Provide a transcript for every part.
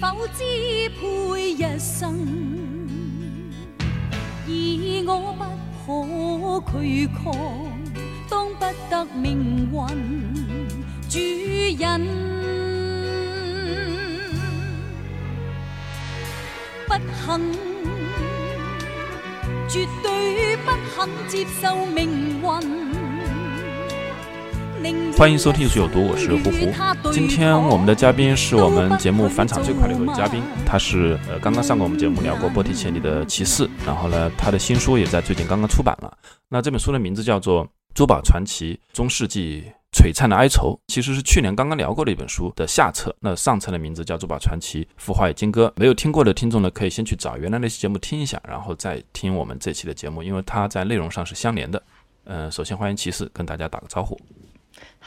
否支配一生，而我不可拒抗，当不得命运主人。不肯，绝对不肯接受命运。欢迎收听《艺术有毒》，我是胡胡。今天我们的嘉宾是我们节目返场最快的一位嘉宾，他是呃刚刚上过我们节目聊过波提切利的骑士，然后呢他的新书也在最近刚刚出版了。那这本书的名字叫做《珠宝传奇：中世纪璀璨的哀愁》，其实是去年刚刚聊过的一本书的下册。那上册的名字叫《珠宝传奇：浮华与金戈》。没有听过的听众呢，可以先去找原来那期节目听一下，然后再听我们这期的节目，因为它在内容上是相连的。嗯，首先欢迎骑士跟大家打个招呼。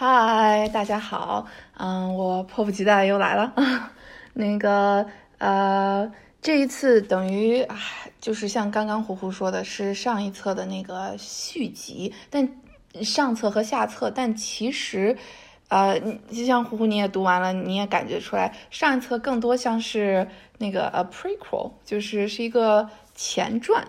嗨，大家好，嗯，我迫不及待又来了。那个，呃，这一次等于就是像刚刚胡胡说的，是上一册的那个续集，但上册和下册，但其实，呃，就像胡胡你也读完了，你也感觉出来，上一册更多像是那个 a prequel，就是是一个前传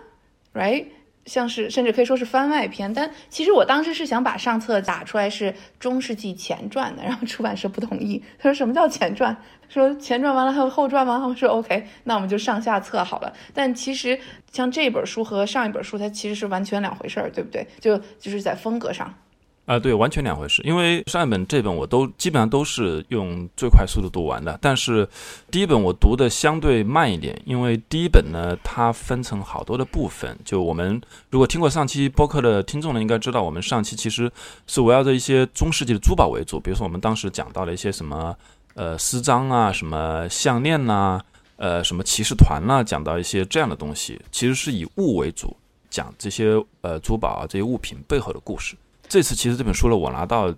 ，right？像是甚至可以说是番外篇，但其实我当时是想把上册打出来是中世纪前传的，然后出版社不同意，他说什么叫前传？说前传完了还有后传吗？我说 OK，那我们就上下册好了。但其实像这本书和上一本书，它其实是完全两回事儿，对不对？就就是在风格上。啊，对，完全两回事。因为上一本、这本我都基本上都是用最快速度读完的，但是第一本我读的相对慢一点，因为第一本呢，它分成好多的部分。就我们如果听过上期播客的听众呢，应该知道我们上期其实是围绕着一些中世纪的珠宝为主，比如说我们当时讲到了一些什么呃丝章啊、什么项链呐、呃什么骑士团呐，讲到一些这样的东西，其实是以物为主，讲这些呃珠宝啊这些物品背后的故事。这次其实这本书呢，我拿到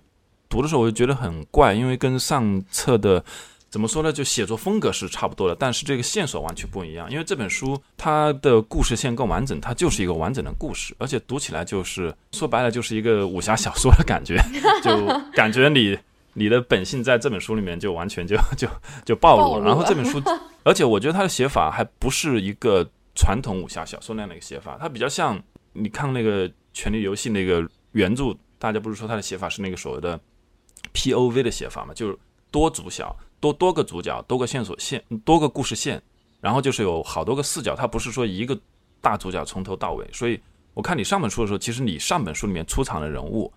读的时候，我就觉得很怪，因为跟上册的怎么说呢，就写作风格是差不多的，但是这个线索完全不一样。因为这本书它的故事线更完整，它就是一个完整的故事，而且读起来就是说白了就是一个武侠小说的感觉，就感觉你你的本性在这本书里面就完全就就就暴露了。然后这本书，而且我觉得它的写法还不是一个传统武侠小说那样的一个写法，它比较像你看那个《权力游戏》那个原著。大家不是说他的写法是那个所谓的 P O V 的写法嘛？就是多主角、多多个主角、多个线索线、多个故事线，然后就是有好多个视角。他不是说一个大主角从头到尾。所以我看你上本书的时候，其实你上本书里面出场的人物，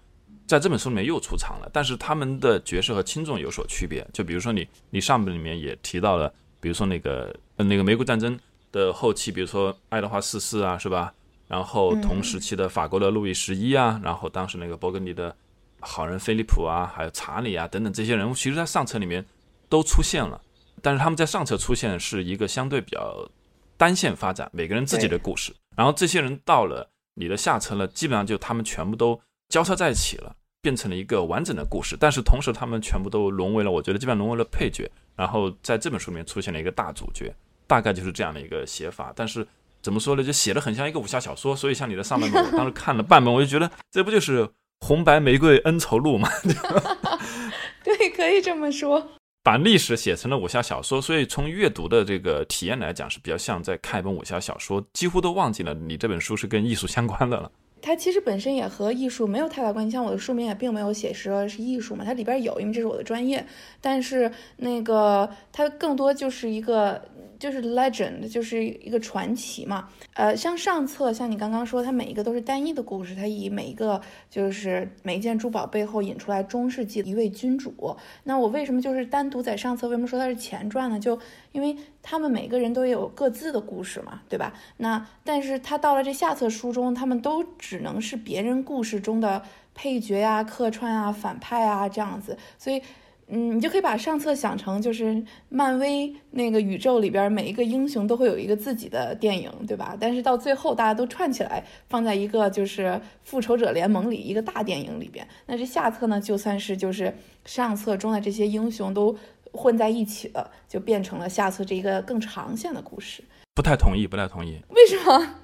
在这本书里面又出场了，但是他们的角色和轻重有所区别。就比如说你，你上本里面也提到了，比如说那个那个玫瑰战争的后期，比如说爱德华四世啊，是吧？然后同时期的法国的路易十一啊，然后当时那个勃艮第的好人菲利普啊，还有查理啊等等这些人物，其实在上册里面都出现了，但是他们在上册出现是一个相对比较单线发展，每个人自己的故事。然后这些人到了你的下册了，基本上就他们全部都交叉在一起了，变成了一个完整的故事。但是同时他们全部都沦为了，我觉得基本上沦为了配角。然后在这本书里面出现了一个大主角，大概就是这样的一个写法。但是。怎么说呢？就写的很像一个武侠小说，所以像你的上半本，我当时看了半本，我就觉得这不就是红白玫瑰恩仇录吗？对，可以这么说。把历史写成了武侠小说，所以从阅读的这个体验来讲，是比较像在看一本武侠小说，几乎都忘记了你这本书是跟艺术相关的了。它其实本身也和艺术没有太大关系，像我的书名也并没有写说是艺术嘛，它里边有，因为这是我的专业，但是那个它更多就是一个。就是 legend，就是一个传奇嘛。呃，像上册，像你刚刚说，它每一个都是单一的故事，它以每一个就是每一件珠宝背后引出来中世纪一位君主。那我为什么就是单独在上册？为什么说它是前传呢？就因为他们每个人都有各自的故事嘛，对吧？那但是他到了这下册书中，他们都只能是别人故事中的配角呀、客串啊、反派啊这样子，所以。嗯，你就可以把上册想成就是漫威那个宇宙里边每一个英雄都会有一个自己的电影，对吧？但是到最后大家都串起来放在一个就是复仇者联盟里一个大电影里边。那这下册呢，就算是就是上册中的这些英雄都混在一起了，就变成了下册这一个更长线的故事。不太同意，不太同意。为什么？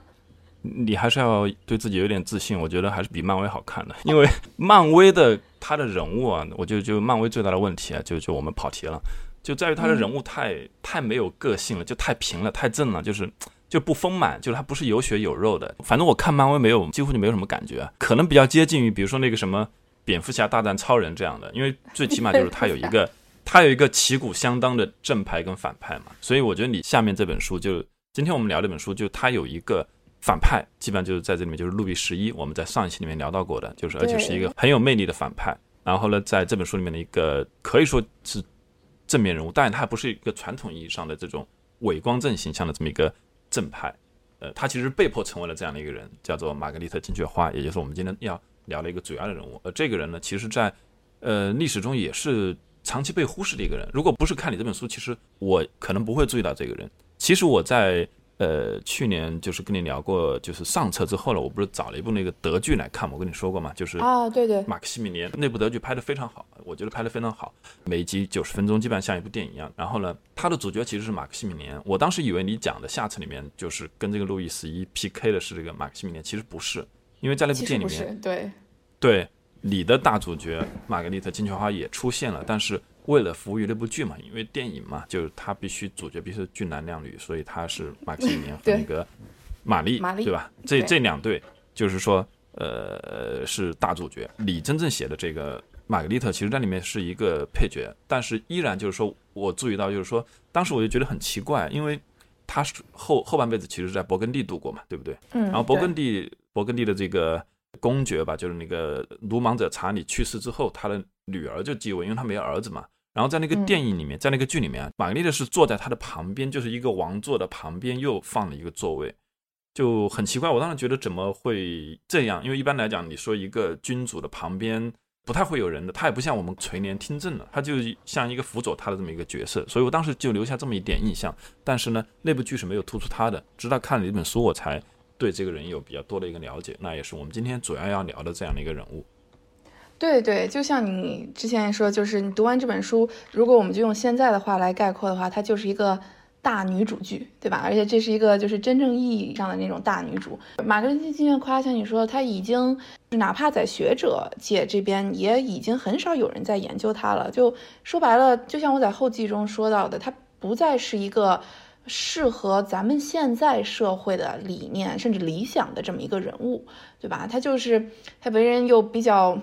你还是要对自己有点自信，我觉得还是比漫威好看的，因为 漫威的他的人物啊，我觉得就漫威最大的问题啊，就就我们跑题了，就在于他的人物太太没有个性了，就太平了，太正了，就是就不丰满，就是他不是有血有肉的。反正我看漫威没有，几乎就没有什么感觉，可能比较接近于比如说那个什么蝙蝠侠大战超人这样的，因为最起码就是他有一个他有一个旗鼓相当的正派跟反派嘛，所以我觉得你下面这本书就今天我们聊这本书，就他有一个。反派基本上就是在这里面，就是路易十一，我们在上一期里面聊到过的，就是而且是一个很有魅力的反派。然后呢，在这本书里面的一个可以说是正面人物，但是他不是一个传统意义上的这种伪光正形象的这么一个正派。呃，他其实被迫成为了这样的一个人，叫做玛格丽特金雀花，也就是我们今天要聊的一个主要的人物。而这个人呢，其实在呃历史中也是长期被忽视的一个人。如果不是看你这本书，其实我可能不会注意到这个人。其实我在。呃，去年就是跟你聊过，就是上册之后了，我不是找了一部那个德剧来看吗？我跟你说过嘛，就是啊，对对，马克西米连那部德剧拍的非常好，我觉得拍的非常好，每集九十分钟，基本上像一部电影一样。然后呢，他的主角其实是马克西米连，我当时以为你讲的下册里面就是跟这个路易十一 PK 的是这个马克西米连，其实不是，因为在那部电影里面，对对，你的大主角玛格丽特金雀花也出现了，但是。为了服务于那部剧嘛，因为电影嘛，就是他必须主角必须是俊男靓女，所以他是马克西米连和那个玛丽，对吧？这这两对就是说，呃，是大主角。你真正写的这个玛格丽特，其实在里面是一个配角，但是依然就是说我注意到，就是说当时我就觉得很奇怪，因为他是后后半辈子其实是在勃艮第度过嘛，对不对？嗯。然后勃艮第勃艮第的这个公爵吧，就是那个鲁莽者查理去世之后，他的。女儿就继位，因为他没儿子嘛。然后在那个电影里面，在那个剧里面，玛格丽特是坐在他的旁边，就是一个王座的旁边又放了一个座位，就很奇怪。我当时觉得怎么会这样？因为一般来讲，你说一个君主的旁边不太会有人的，他也不像我们垂帘听政的，他就像一个辅佐他的这么一个角色。所以我当时就留下这么一点印象。但是呢，那部剧是没有突出他的，直到看了一本书，我才对这个人有比较多的一个了解。那也是我们今天主要要聊的这样的一个人物。对对，就像你之前说，就是你读完这本书，如果我们就用现在的话来概括的话，它就是一个大女主剧，对吧？而且这是一个就是真正意义上的那种大女主。马格丽特金雀花，像你说，她已经哪怕在学者界这边，也已经很少有人在研究她了。就说白了，就像我在后记中说到的，她不再是一个适合咱们现在社会的理念甚至理想的这么一个人物，对吧？他就是他为人又比较。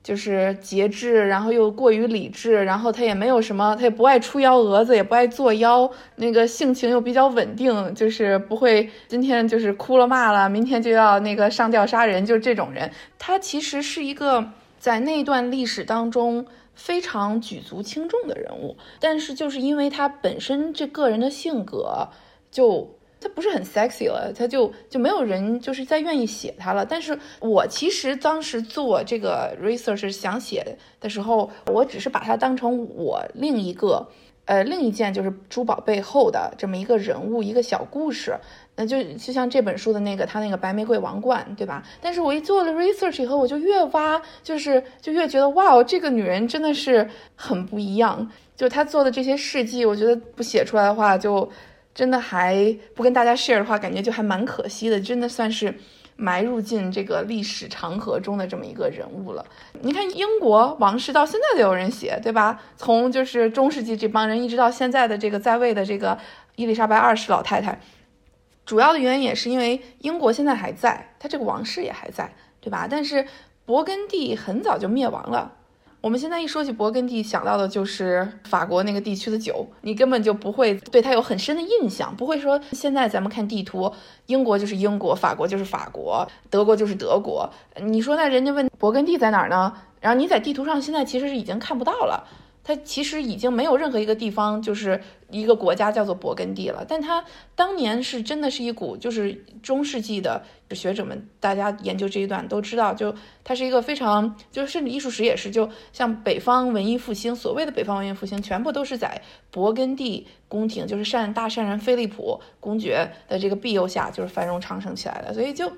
就是节制，然后又过于理智，然后他也没有什么，他也不爱出幺蛾子，也不爱作妖，那个性情又比较稳定，就是不会今天就是哭了骂了，明天就要那个上吊杀人，就是这种人。他其实是一个在那段历史当中非常举足轻重的人物，但是就是因为他本身这个人的性格就。他不是很 sexy 了，他就就没有人就是再愿意写他了。但是我其实当时做这个 research 想写的时候，我只是把它当成我另一个，呃，另一件就是珠宝背后的这么一个人物，一个小故事。那就就像这本书的那个他那个白玫瑰王冠，对吧？但是我一做了 research 以后，我就越挖，就是就越觉得哇哦，这个女人真的是很不一样。就她做的这些事迹，我觉得不写出来的话就。真的还不跟大家 share 的话，感觉就还蛮可惜的。真的算是埋入进这个历史长河中的这么一个人物了。你看，英国王室到现在都有人写，对吧？从就是中世纪这帮人，一直到现在的这个在位的这个伊丽莎白二世老太太。主要的原因也是因为英国现在还在，它这个王室也还在，对吧？但是勃艮第很早就灭亡了。我们现在一说起勃艮第，想到的就是法国那个地区的酒，你根本就不会对它有很深的印象，不会说现在咱们看地图，英国就是英国，法国就是法国，德国就是德国。你说那人家问勃艮第在哪儿呢？然后你在地图上现在其实是已经看不到了。它其实已经没有任何一个地方就是一个国家叫做勃艮第了。但它当年是真的是一股，就是中世纪的学者们，大家研究这一段都知道，就它是一个非常，就是甚至艺术史也是，就像北方文艺复兴，所谓的北方文艺复兴，全部都是在勃艮第宫廷，就是善大善人菲利普公爵的这个庇佑下，就是繁荣昌盛起来的。所以就。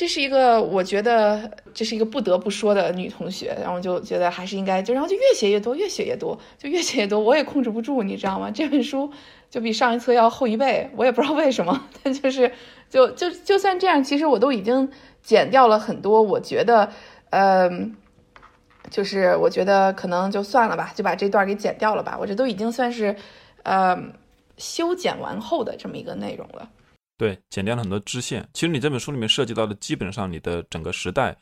这是一个，我觉得这是一个不得不说的女同学，然后就觉得还是应该就，然后就越写越多，越写越多，就越写越多，我也控制不住，你知道吗？这本书就比上一册要厚一倍，我也不知道为什么，但就是就就就算这样，其实我都已经剪掉了很多，我觉得，嗯，就是我觉得可能就算了吧，就把这段给剪掉了吧，我这都已经算是，呃，修剪完后的这么一个内容了。对，剪掉了很多支线。其实你这本书里面涉及到的，基本上你的整个时代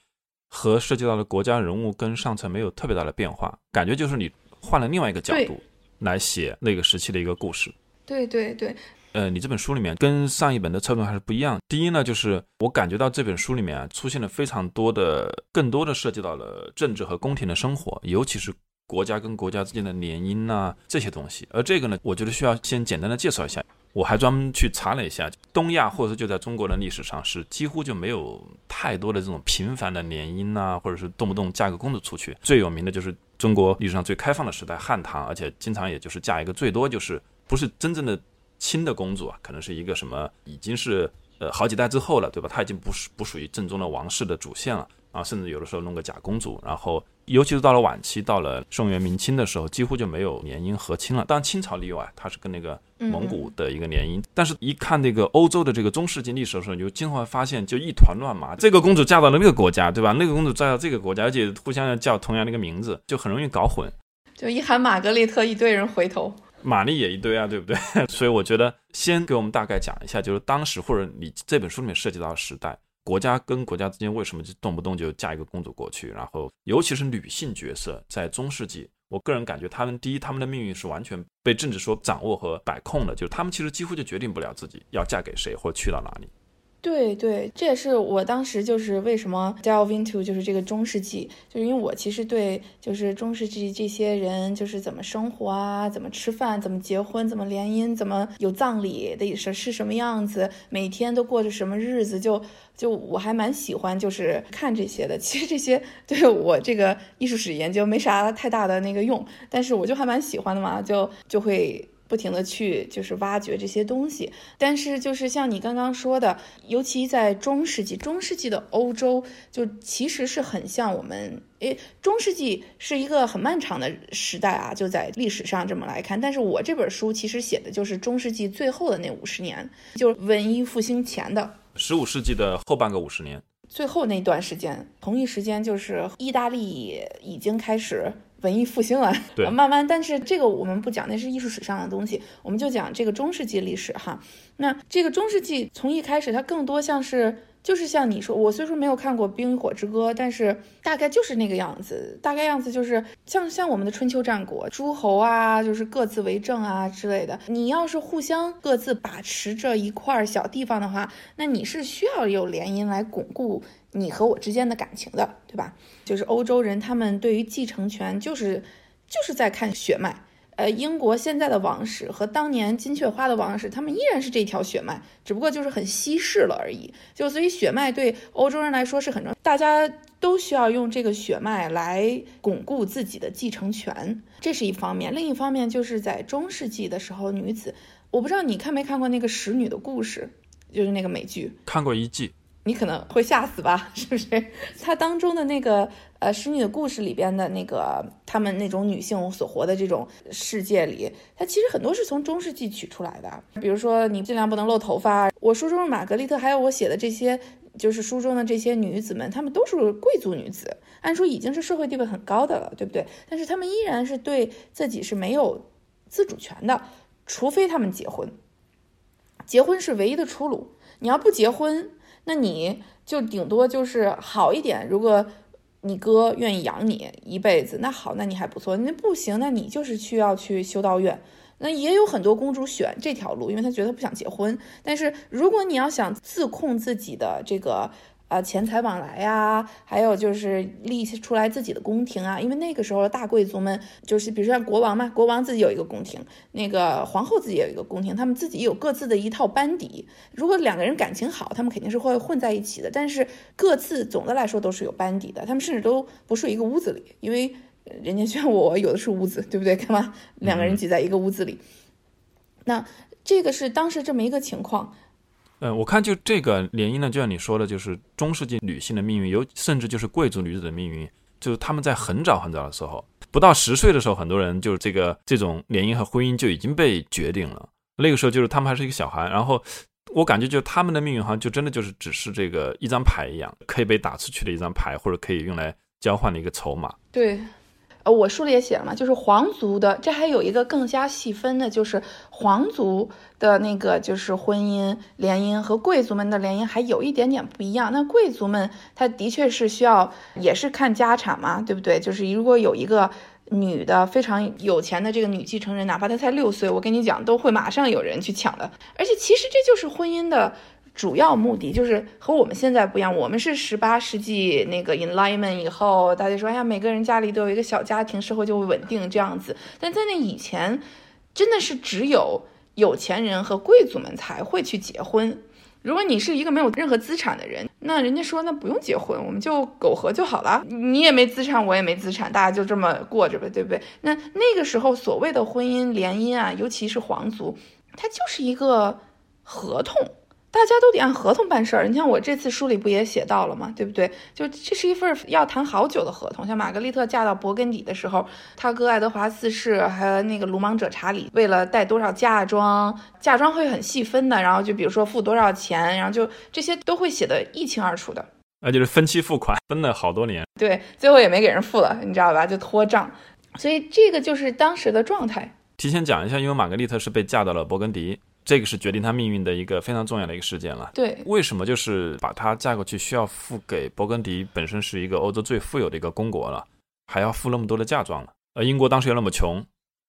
和涉及到的国家人物跟上层没有特别大的变化，感觉就是你换了另外一个角度来写那个时期的一个故事。对对对。呃，你这本书里面跟上一本的侧重还是不一样。第一呢，就是我感觉到这本书里面啊出现了非常多的、更多的涉及到了政治和宫廷的生活，尤其是国家跟国家之间的联姻呐这些东西。而这个呢，我觉得需要先简单的介绍一下。我还专门去查了一下，东亚或者说就在中国的历史上是几乎就没有太多的这种频繁的联姻呐，或者是动不动嫁个公主出去。最有名的就是中国历史上最开放的时代汉唐，而且经常也就是嫁一个最多就是不是真正的亲的公主啊，可能是一个什么已经是呃好几代之后了，对吧？她已经不是不属于正宗的王室的主线了啊，甚至有的时候弄个假公主，然后。尤其是到了晚期，到了宋元明清的时候，几乎就没有联姻和亲了。当然清朝例外，它是跟那个蒙古的一个联姻。但是，一看那个欧洲的这个中世纪历史的时候，你就经常会发现，就一团乱麻。这个公主嫁到了那个国家，对吧？那个公主嫁到这个国家，而且互相要叫同样的一个名字，就很容易搞混。就一喊玛格丽特，一堆人回头。玛丽也一堆啊，对不对？所以我觉得，先给我们大概讲一下，就是当时或者你这本书里面涉及到的时代。国家跟国家之间为什么就动不动就嫁一个公主过去？然后，尤其是女性角色，在中世纪，我个人感觉她们第一，她们的命运是完全被政治所掌握和摆控的，就是她们其实几乎就决定不了自己要嫁给谁或去到哪里。对对，这也是我当时就是为什么 delve into 就是这个中世纪，就是因为我其实对就是中世纪这些人就是怎么生活啊，怎么吃饭，怎么结婚，怎么联姻，怎么有葬礼的是是什么样子，每天都过着什么日子，就就我还蛮喜欢就是看这些的。其实这些对我这个艺术史研究没啥太大的那个用，但是我就还蛮喜欢的嘛，就就会。不停的去就是挖掘这些东西，但是就是像你刚刚说的，尤其在中世纪，中世纪的欧洲就其实是很像我们，诶，中世纪是一个很漫长的时代啊，就在历史上这么来看。但是我这本书其实写的就是中世纪最后的那五十年，就是文艺复兴前的十五世纪的后半个五十年，最后那段时间，同一时间就是意大利已经开始。文艺复兴了，对，慢慢，但是这个我们不讲，那是艺术史上的东西，我们就讲这个中世纪历史哈。那这个中世纪从一开始，它更多像是，就是像你说，我虽说没有看过《冰与火之歌》，但是大概就是那个样子，大概样子就是像像我们的春秋战国，诸侯啊，就是各自为政啊之类的。你要是互相各自把持着一块小地方的话，那你是需要有联姻来巩固。你和我之间的感情的，对吧？就是欧洲人，他们对于继承权就是就是在看血脉。呃，英国现在的王室和当年金雀花的王室，他们依然是这条血脉，只不过就是很稀释了而已。就所以血脉对欧洲人来说是很重要，大家都需要用这个血脉来巩固自己的继承权，这是一方面。另一方面就是在中世纪的时候，女子，我不知道你看没看过那个使女的故事，就是那个美剧，看过一季。你可能会吓死吧？是不是？它当中的那个呃使女的故事里边的那个他们那种女性所活的这种世界里，它其实很多是从中世纪取出来的。比如说，你尽量不能露头发。我书中的玛格丽特，还有我写的这些，就是书中的这些女子们，她们都是贵族女子，按说已经是社会地位很高的了，对不对？但是她们依然是对自己是没有自主权的，除非她们结婚。结婚是唯一的出路。你要不结婚。那你就顶多就是好一点，如果你哥愿意养你一辈子，那好，那你还不错。那不行，那你就是需要去修道院。那也有很多公主选这条路，因为她觉得她不想结婚。但是如果你要想自控自己的这个呃钱财往来呀，还有就是立出来自己的宫廷啊。因为那个时候大贵族们就是比如说像国王嘛，国王自己有一个宫廷，那个皇后自己有一个宫廷，他们自己有各自的一套班底。如果两个人感情好，他们肯定是会混在一起的。但是各自总的来说都是有班底的，他们甚至都不睡一个屋子里，因为人家像我有的是屋子，对不对？干嘛两个人挤在一个屋子里？那这个是当时这么一个情况。嗯，我看就这个联姻呢，就像你说的，就是中世纪女性的命运，有甚至就是贵族女子的命运，就是他们在很早很早的时候，不到十岁的时候，很多人就是这个这种联姻和婚姻就已经被决定了。那个时候就是他们还是一个小孩，然后我感觉就他们的命运好像就真的就是只是这个一张牌一样，可以被打出去的一张牌，或者可以用来交换的一个筹码。对。我书里也写了嘛，就是皇族的，这还有一个更加细分的，就是皇族的那个就是婚姻联姻和贵族们的联姻还有一点点不一样。那贵族们他的确是需要，也是看家产嘛，对不对？就是如果有一个女的非常有钱的这个女继承人，哪怕她才六岁，我跟你讲，都会马上有人去抢的。而且其实这就是婚姻的。主要目的就是和我们现在不一样，我们是十八世纪那个 Enlightenment 以后，大家说，哎呀，每个人家里都有一个小家庭，社会就会稳定这样子。但在那以前，真的是只有有钱人和贵族们才会去结婚。如果你是一个没有任何资产的人，那人家说那不用结婚，我们就苟合就好了。你也没资产，我也没资产，大家就这么过着呗，对不对？那那个时候所谓的婚姻联姻啊，尤其是皇族，它就是一个合同。大家都得按合同办事儿。你像我这次书里不也写到了吗？对不对？就这是一份要谈好久的合同。像玛格丽特嫁到勃艮第的时候，她哥爱德华四世还有那个鲁莽者查理为了带多少嫁妆，嫁妆会很细分的。然后就比如说付多少钱，然后就这些都会写得一清二楚的。那就是分期付款，分了好多年。对，最后也没给人付了，你知道吧？就拖账。所以这个就是当时的状态。提前讲一下，因为玛格丽特是被嫁到了勃艮第。这个是决定她命运的一个非常重要的一个事件了。对，为什么就是把她嫁过去需要付给勃艮第本身是一个欧洲最富有的一个公国了，还要付那么多的嫁妆了？而英国当时又那么穷，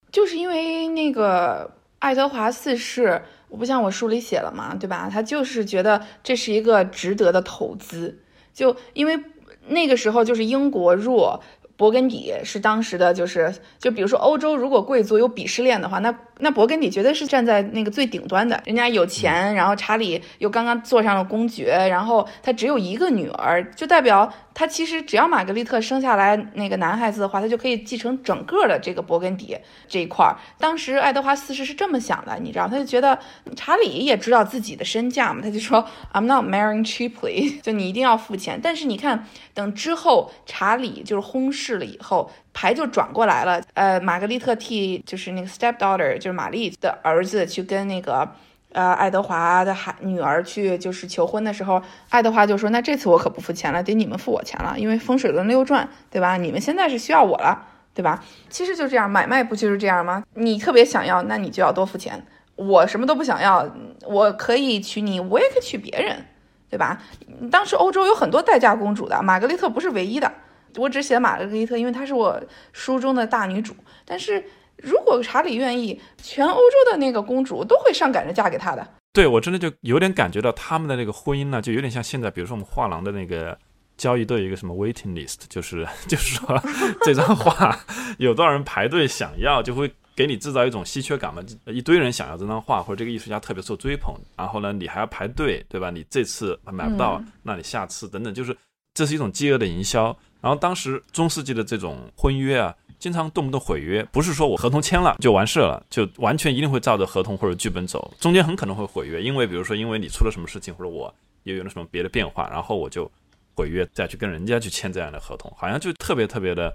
就是因为那个爱德华四世，我不像我书里写了嘛，对吧？他就是觉得这是一个值得的投资，就因为那个时候就是英国弱。勃艮第是当时的，就是就比如说欧洲，如果贵族有鄙视链的话，那那勃艮第绝对是站在那个最顶端的。人家有钱，然后查理又刚刚坐上了公爵，然后他只有一个女儿，就代表他其实只要玛格丽特生下来那个男孩子的话，他就可以继承整个的这个勃艮第这一块儿。当时爱德华四世是这么想的，你知道，他就觉得查理也知道自己的身价嘛，他就说 I'm not marrying cheaply，就你一定要付钱。但是你看，等之后查理就是薨逝。了以后，牌就转过来了。呃，玛格丽特替就是那个 stepdaughter，就是玛丽的儿子去跟那个呃爱德华的孩女儿去就是求婚的时候，爱德华就说：“那这次我可不付钱了，得你们付我钱了，因为风水轮流转，对吧？你们现在是需要我了，对吧？其实就这样，买卖不就是这样吗？你特别想要，那你就要多付钱。我什么都不想要，我可以娶你，我也可以娶别人，对吧？当时欧洲有很多待嫁公主的，玛格丽特不是唯一的。”我只写玛格丽特，因为她是我书中的大女主。但是如果查理愿意，全欧洲的那个公主都会上赶着嫁给他的。对我真的就有点感觉到他们的那个婚姻呢，就有点像现在，比如说我们画廊的那个交易都有一个什么 waiting list，就是 就是说这张画有多少人排队想要，就会给你制造一种稀缺感嘛。一堆人想要这张画，或者这个艺术家特别受追捧，然后呢，你还要排队，对吧？你这次买不到，那你下次等等，就是这是一种饥饿的营销。然后当时中世纪的这种婚约啊，经常动不动毁约，不是说我合同签了就完事了，就完全一定会照着合同或者剧本走，中间很可能会毁约，因为比如说因为你出了什么事情，或者我又有了什么别的变化，然后我就毁约，再去跟人家去签这样的合同，好像就特别特别的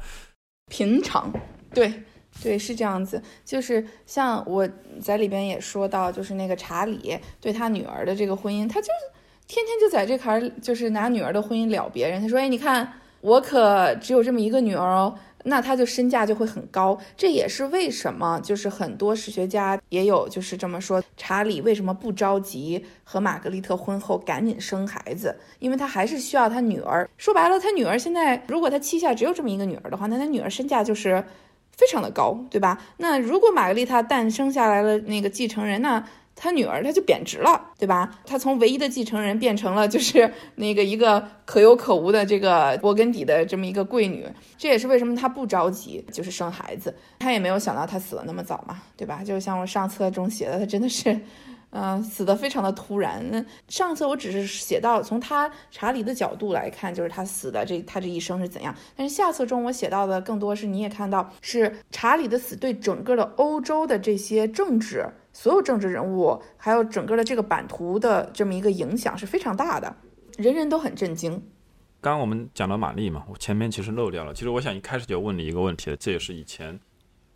平常。对对，是这样子，就是像我在里边也说到，就是那个查理对他女儿的这个婚姻，他就是天天就在这坎儿，就是拿女儿的婚姻了别人，他说，哎，你看。我可只有这么一个女儿哦，那她就身价就会很高。这也是为什么，就是很多史学家也有就是这么说：查理为什么不着急和玛格丽特婚后赶紧生孩子？因为他还是需要他女儿。说白了，他女儿现在如果他膝下只有这么一个女儿的话，那他女儿身价就是非常的高，对吧？那如果玛格丽特诞生下来了那个继承人，那他女儿他就贬值了，对吧？他从唯一的继承人变成了就是 那个一个可有可无的这个勃艮第的这么一个贵女。这也是为什么他不着急就是生孩子，他也没有想到他死了那么早嘛，对吧？就像我上册中写的，他真的是。嗯，死的非常的突然。那上次我只是写到从他查理的角度来看，就是他死的这他这一生是怎样。但是下册中我写到的更多是你也看到，是查理的死对整个的欧洲的这些政治，所有政治人物，还有整个的这个版图的这么一个影响是非常大的，人人都很震惊。刚刚我们讲到玛丽嘛，我前面其实漏掉了。其实我想一开始就问你一个问题了，这也是以前。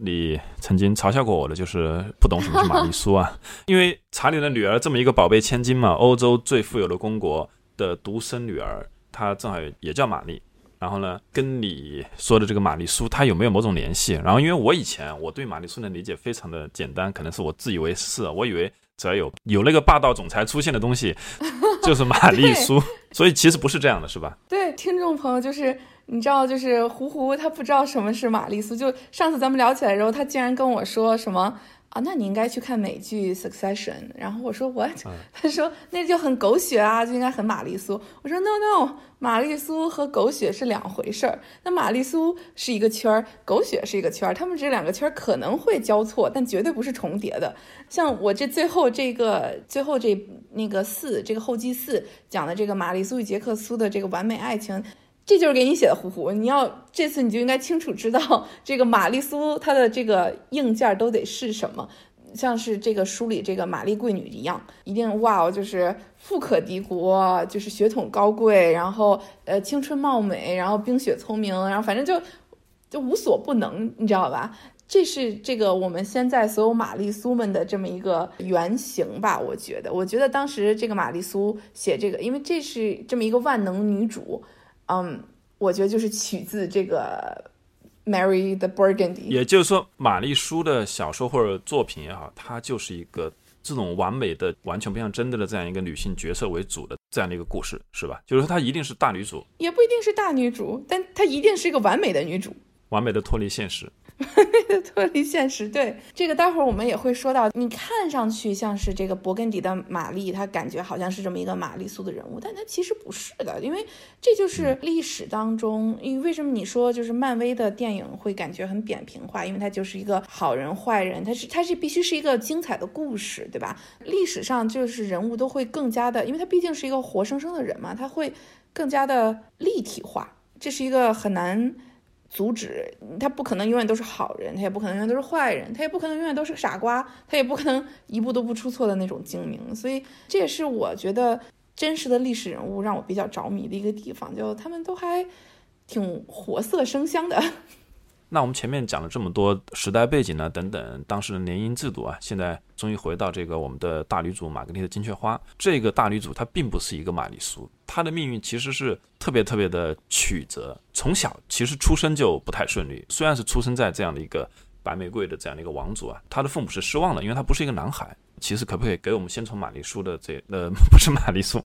你曾经嘲笑过我的，就是不懂什么是玛丽苏啊，因为查理的女儿这么一个宝贝千金嘛，欧洲最富有的公国的独生女儿，她正好也叫玛丽。然后呢，跟你说的这个玛丽苏，它有没有某种联系？然后因为我以前我对玛丽苏的理解非常的简单，可能是我自以为是，我以为只要有有那个霸道总裁出现的东西，就是玛丽苏，所以其实不是这样的，是吧？对，听众朋友就是。你知道，就是胡胡他不知道什么是玛丽苏。就上次咱们聊起来之后，他竟然跟我说什么啊？那你应该去看美剧《Succession》。然后我说 What？他说那就很狗血啊，就应该很玛丽苏。我说 No No，玛丽苏和狗血是两回事儿。那玛丽苏是一个圈儿，狗血是一个圈儿，他们这两个圈儿可能会交错，但绝对不是重叠的。像我这最后这个最后这那个四这个后记四讲的这个玛丽苏与杰克苏的这个完美爱情。这就是给你写的，呼呼！你要这次你就应该清楚知道 这个玛丽苏她的这个硬件都得是什么，像是这个书里这个玛丽贵女一样，一定哇哦，就是富可敌国，就是血统高贵，然后呃青春貌美，然后冰雪聪明，然后反正就就无所不能，你知道吧？这是这个我们现在所有玛丽苏们的这么一个原型吧？我觉得，我觉得当时这个玛丽苏写这个，因为这是这么一个万能女主。嗯，我觉得就是取自这个 Mary the Burgundy，也就是说，玛丽苏的小说或者作品也好，它就是一个这种完美的、完全不像真的的这样一个女性角色为主的这样的一个故事，是吧？就是说，她一定是大女主，也不一定是大女主，但她一定是一个完美的女主，完美的脱离现实。脱离现实，对这个待会儿我们也会说到。你看上去像是这个勃艮第的玛丽，她感觉好像是这么一个玛丽苏的人物，但她其实不是的，因为这就是历史当中。因为为什么你说就是漫威的电影会感觉很扁平化？因为它就是一个好人坏人，它是它是必须是一个精彩的故事，对吧？历史上就是人物都会更加的，因为它毕竟是一个活生生的人嘛，他会更加的立体化。这是一个很难。阻止他不可能永远都是好人，他也不可能永远都是坏人，他也不可能永远都是个傻瓜，他也不可能一步都不出错的那种精明。所以这也是我觉得真实的历史人物让我比较着迷的一个地方，就他们都还挺活色生香的。那我们前面讲了这么多时代背景呢，等等，当时的联姻制度啊，现在终于回到这个我们的大女主玛格丽特金雀花。这个大女主她并不是一个玛丽苏，她的命运其实是特别特别的曲折。从小其实出生就不太顺利，虽然是出生在这样的一个白玫瑰的这样的一个王族啊，她的父母是失望的，因为她不是一个男孩。其实可不可以给我们先从玛丽苏的这呃不是玛丽苏，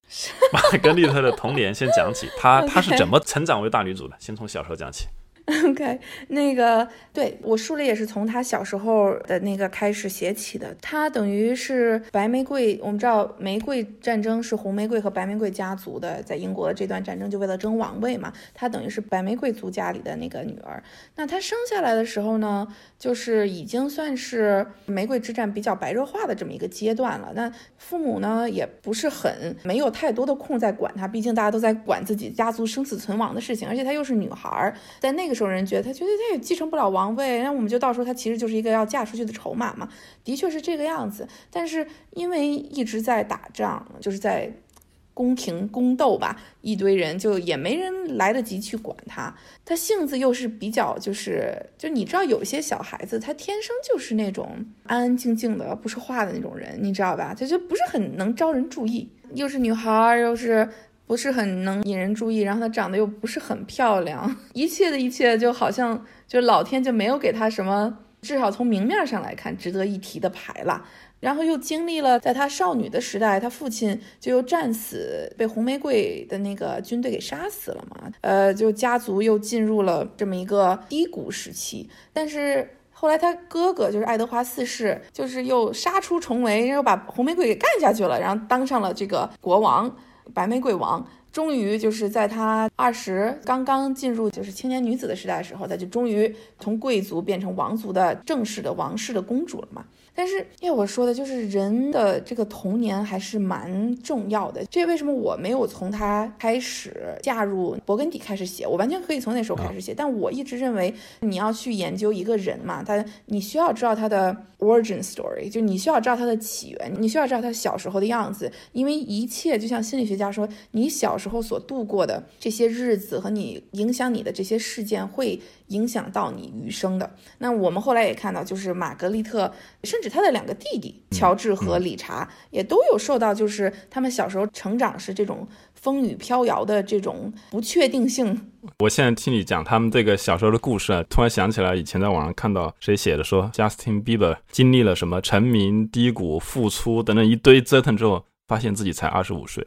玛格丽特的童年先讲起，她她是怎么成长为大女主的？先从小时候讲起。OK，那个对我书里也是从他小时候的那个开始写起的。他等于是白玫瑰，我们知道玫瑰战争是红玫瑰和白玫瑰家族的，在英国这段战争就为了争王位嘛。他等于是白玫瑰族家里的那个女儿。那他生下来的时候呢，就是已经算是玫瑰之战比较白热化的这么一个阶段了。那父母呢，也不是很没有太多的空在管他，毕竟大家都在管自己家族生死存亡的事情，而且她又是女孩，在那个。时候人觉得他觉得他也继承不了王位，那我们就到时候他其实就是一个要嫁出去的筹码嘛，的确是这个样子。但是因为一直在打仗，就是在宫廷宫斗吧，一堆人就也没人来得及去管他。他性子又是比较就是就你知道有些小孩子他天生就是那种安安静静的不说话的那种人，你知道吧？他就不是很能招人注意，又是女孩，又是。不是很能引人注意，然后她长得又不是很漂亮，一切的一切就好像就老天就没有给她什么，至少从明面上来看值得一提的牌了。然后又经历了在她少女的时代，她父亲就又战死，被红玫瑰的那个军队给杀死了嘛，呃，就家族又进入了这么一个低谷时期。但是后来他哥哥就是爱德华四世，就是又杀出重围，又把红玫瑰给干下去了，然后当上了这个国王，白玫瑰王。终于就是在她二十刚刚进入就是青年女子的时代的时候，她就终于从贵族变成王族的正式的王室的公主了嘛。但是，因为我说的就是人的这个童年还是蛮重要的。这为什么我没有从他开始嫁入勃艮第开始写？我完全可以从那时候开始写。但我一直认为，你要去研究一个人嘛，他你需要知道他的 origin story，就你需要知道他的起源，你需要知道他小时候的样子，因为一切就像心理学家说，你小时候所度过的这些日子和你影响你的这些事件会。影响到你余生的。那我们后来也看到，就是玛格丽特，甚至他的两个弟弟乔治和理查，也都有受到，就是他们小时候成长是这种风雨飘摇的这种不确定性。我现在听你讲他们这个小时候的故事啊，突然想起来以前在网上看到谁写的，说 Justin Bieber 经历了什么成名、低谷、复出等等一堆折腾之后，发现自己才二十五岁。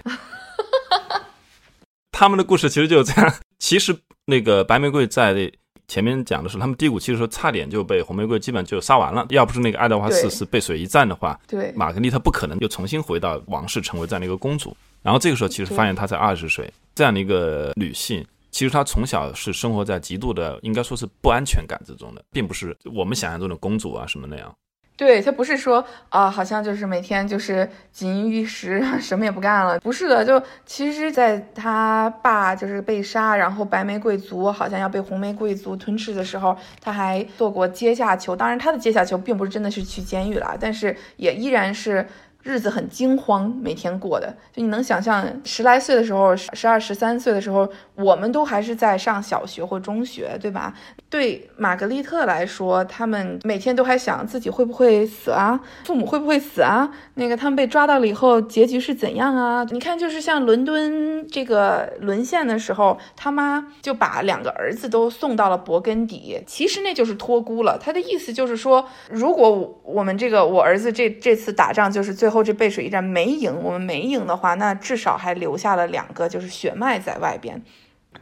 他们的故事其实就是这样。其实那个白玫瑰在。前面讲的是他们低谷期的时候，差点就被红玫瑰基本就杀完了。要不是那个爱德华四世背水一战的话，对玛格丽特不可能又重新回到王室，成为这样的一个公主。然后这个时候，其实发现她才二十岁，这样的一个女性，其实她从小是生活在极度的，应该说是不安全感之中的，并不是我们想象中的公主啊什么那样。对他不是说啊，好像就是每天就是锦衣玉食，什么也不干了。不是的，就其实，在他爸就是被杀，然后白玫瑰族好像要被红玫瑰族吞噬的时候，他还做过阶下囚。当然，他的阶下囚并不是真的是去监狱了，但是也依然是。日子很惊慌，每天过的，就你能想象，十来岁的时候，十二十三岁的时候，我们都还是在上小学或中学，对吧？对玛格丽特来说，他们每天都还想自己会不会死啊，父母会不会死啊？那个他们被抓到了以后，结局是怎样啊？你看，就是像伦敦这个沦陷的时候，他妈就把两个儿子都送到了勃艮第，其实那就是托孤了。他的意思就是说，如果我们这个我儿子这这次打仗就是最。后这背水一战没赢，我们没赢的话，那至少还留下了两个，就是血脉在外边。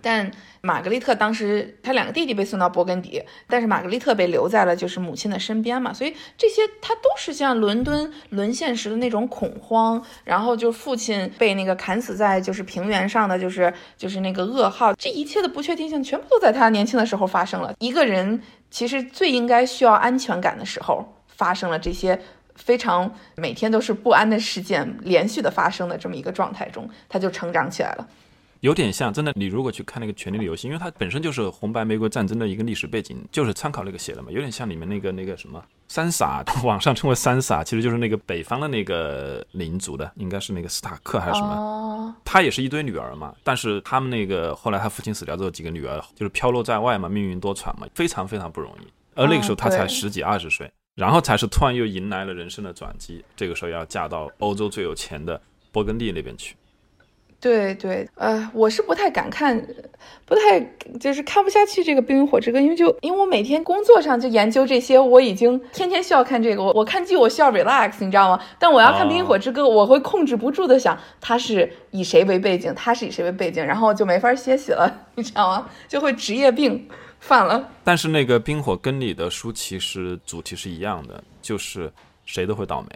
但玛格丽特当时，她两个弟弟被送到勃艮第，但是玛格丽特被留在了就是母亲的身边嘛。所以这些，他都是像伦敦沦陷时的那种恐慌，然后就父亲被那个砍死在就是平原上的，就是就是那个噩耗，这一切的不确定性全部都在他年轻的时候发生了。一个人其实最应该需要安全感的时候，发生了这些。非常每天都是不安的事件连续的发生的这么一个状态中，他就成长起来了。有点像，真的，你如果去看那个《权力的游戏》，因为它本身就是红白玫瑰战争的一个历史背景，就是参考那个写的嘛，有点像里面那个那个什么三傻，网上称为三傻，其实就是那个北方的那个领族的，应该是那个斯塔克还是什么？他也是一堆女儿嘛，但是他们那个后来他父亲死掉之后，几个女儿就是飘落在外嘛，命运多舛嘛，非常非常不容易。而那个时候他才十几二十岁。然后才是突然又迎来了人生的转机，这个时候要嫁到欧洲最有钱的勃艮第那边去。对对，呃，我是不太敢看，不太就是看不下去这个《冰与火之歌》，因为就因为我每天工作上就研究这些，我已经天天需要看这个。我我看剧我需要 relax，你知道吗？但我要看《冰与火之歌》，我会控制不住的想，它是以谁为背景，它是以谁为背景，然后就没法歇息了，你知道吗？就会职业病。犯了，但是那个冰火跟你的书其实主题是一样的，就是谁都会倒霉，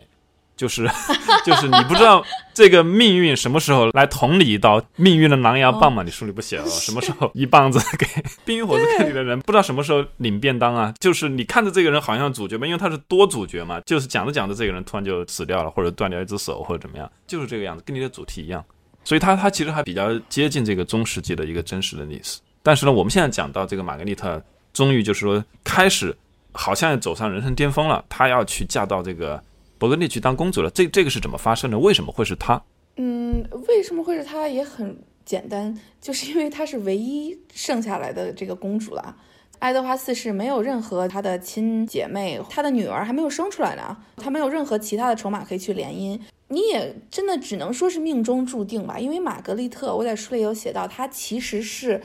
就是 就是你不知道这个命运什么时候来捅你一刀，命运的狼牙棒嘛，你书里不写了，什么时候一棒子给 冰与火之歌里的人不知道什么时候领便当啊？就是你看着这个人好像主角嘛，因为他是多主角嘛，就是讲着讲着这个人突然就死掉了，或者断掉一只手或者怎么样，就是这个样子，跟你的主题一样，所以他他其实还比较接近这个中世纪的一个真实的历史。但是呢，我们现在讲到这个玛格丽特，终于就是说开始，好像走上人生巅峰了。她要去嫁到这个勃艮第去当公主了。这这个是怎么发生的？为什么会是她？嗯，为什么会是她也很简单，就是因为她是唯一剩下来的这个公主了。爱德华四世没有任何他的亲姐妹，他的女儿还没有生出来呢，他没有任何其他的筹码可以去联姻。你也真的只能说是命中注定吧，因为玛格丽特，我在书里有写到，她其实是。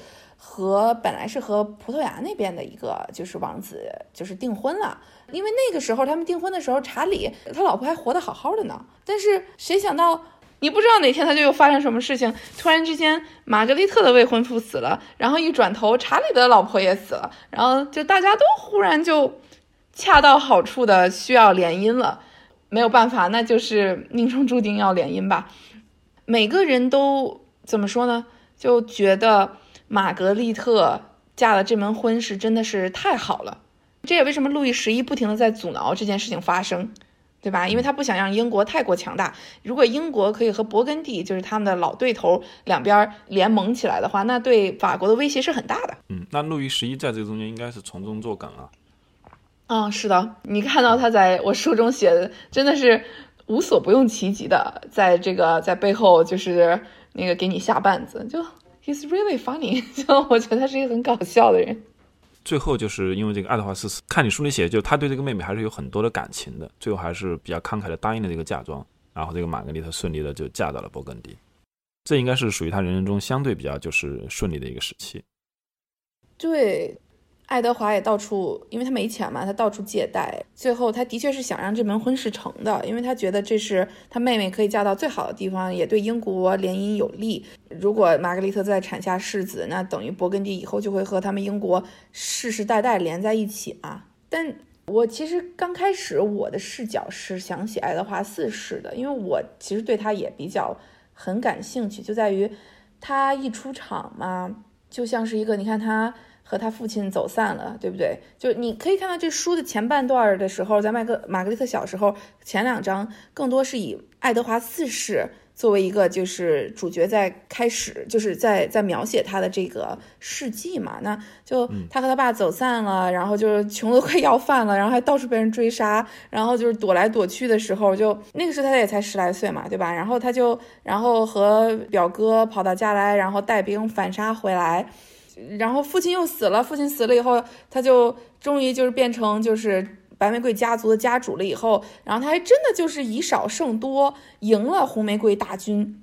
和本来是和葡萄牙那边的一个就是王子就是订婚了，因为那个时候他们订婚的时候，查理他老婆还活得好好的呢。但是谁想到，你不知道哪天他就又发生什么事情，突然之间玛格丽特的未婚夫死了，然后一转头查理的老婆也死了，然后就大家都忽然就恰到好处的需要联姻了，没有办法，那就是命中注定要联姻吧。每个人都怎么说呢？就觉得玛格丽特嫁了这门婚事真的是太好了。这也为什么路易十一不停的在阻挠这件事情发生，对吧？因为他不想让英国太过强大。如果英国可以和勃艮第，就是他们的老对头，两边联盟起来的话，那对法国的威胁是很大的。嗯，那路易十一在这个中间应该是从中作梗啊。嗯，是的，你看到他在我书中写的，真的是无所不用其极的，在这个在背后就是那个给你下绊子，就 he's really funny，就我觉得他是一个很搞笑的人。最后就是因为这个爱德华四世，看你书里写，就他对这个妹妹还是有很多的感情的，最后还是比较慷慨的答应了这个嫁妆，然后这个玛格丽特顺利的就嫁到了勃艮第，这应该是属于他人生中相对比较就是顺利的一个时期。对。爱德华也到处，因为他没钱嘛，他到处借贷。最后，他的确是想让这门婚事成的，因为他觉得这是他妹妹可以嫁到最好的地方，也对英国联姻有利。如果玛格丽特再产下世子，那等于勃艮第以后就会和他们英国世世代代连在一起嘛。但我其实刚开始我的视角是想写爱德华四世的，因为我其实对他也比较很感兴趣，就在于他一出场嘛，就像是一个你看他。和他父亲走散了，对不对？就你可以看到这书的前半段的时候，在麦克玛格丽特小时候，前两章更多是以爱德华四世作为一个就是主角在开始，就是在在描写他的这个事迹嘛。那就他和他爸走散了，然后就是穷得快要饭了，然后还到处被人追杀，然后就是躲来躲去的时候，就那个时候他也才十来岁嘛，对吧？然后他就然后和表哥跑到家来，然后带兵反杀回来。然后父亲又死了，父亲死了以后，他就终于就是变成就是白玫瑰家族的家主了。以后，然后他还真的就是以少胜多，赢了红玫瑰大军。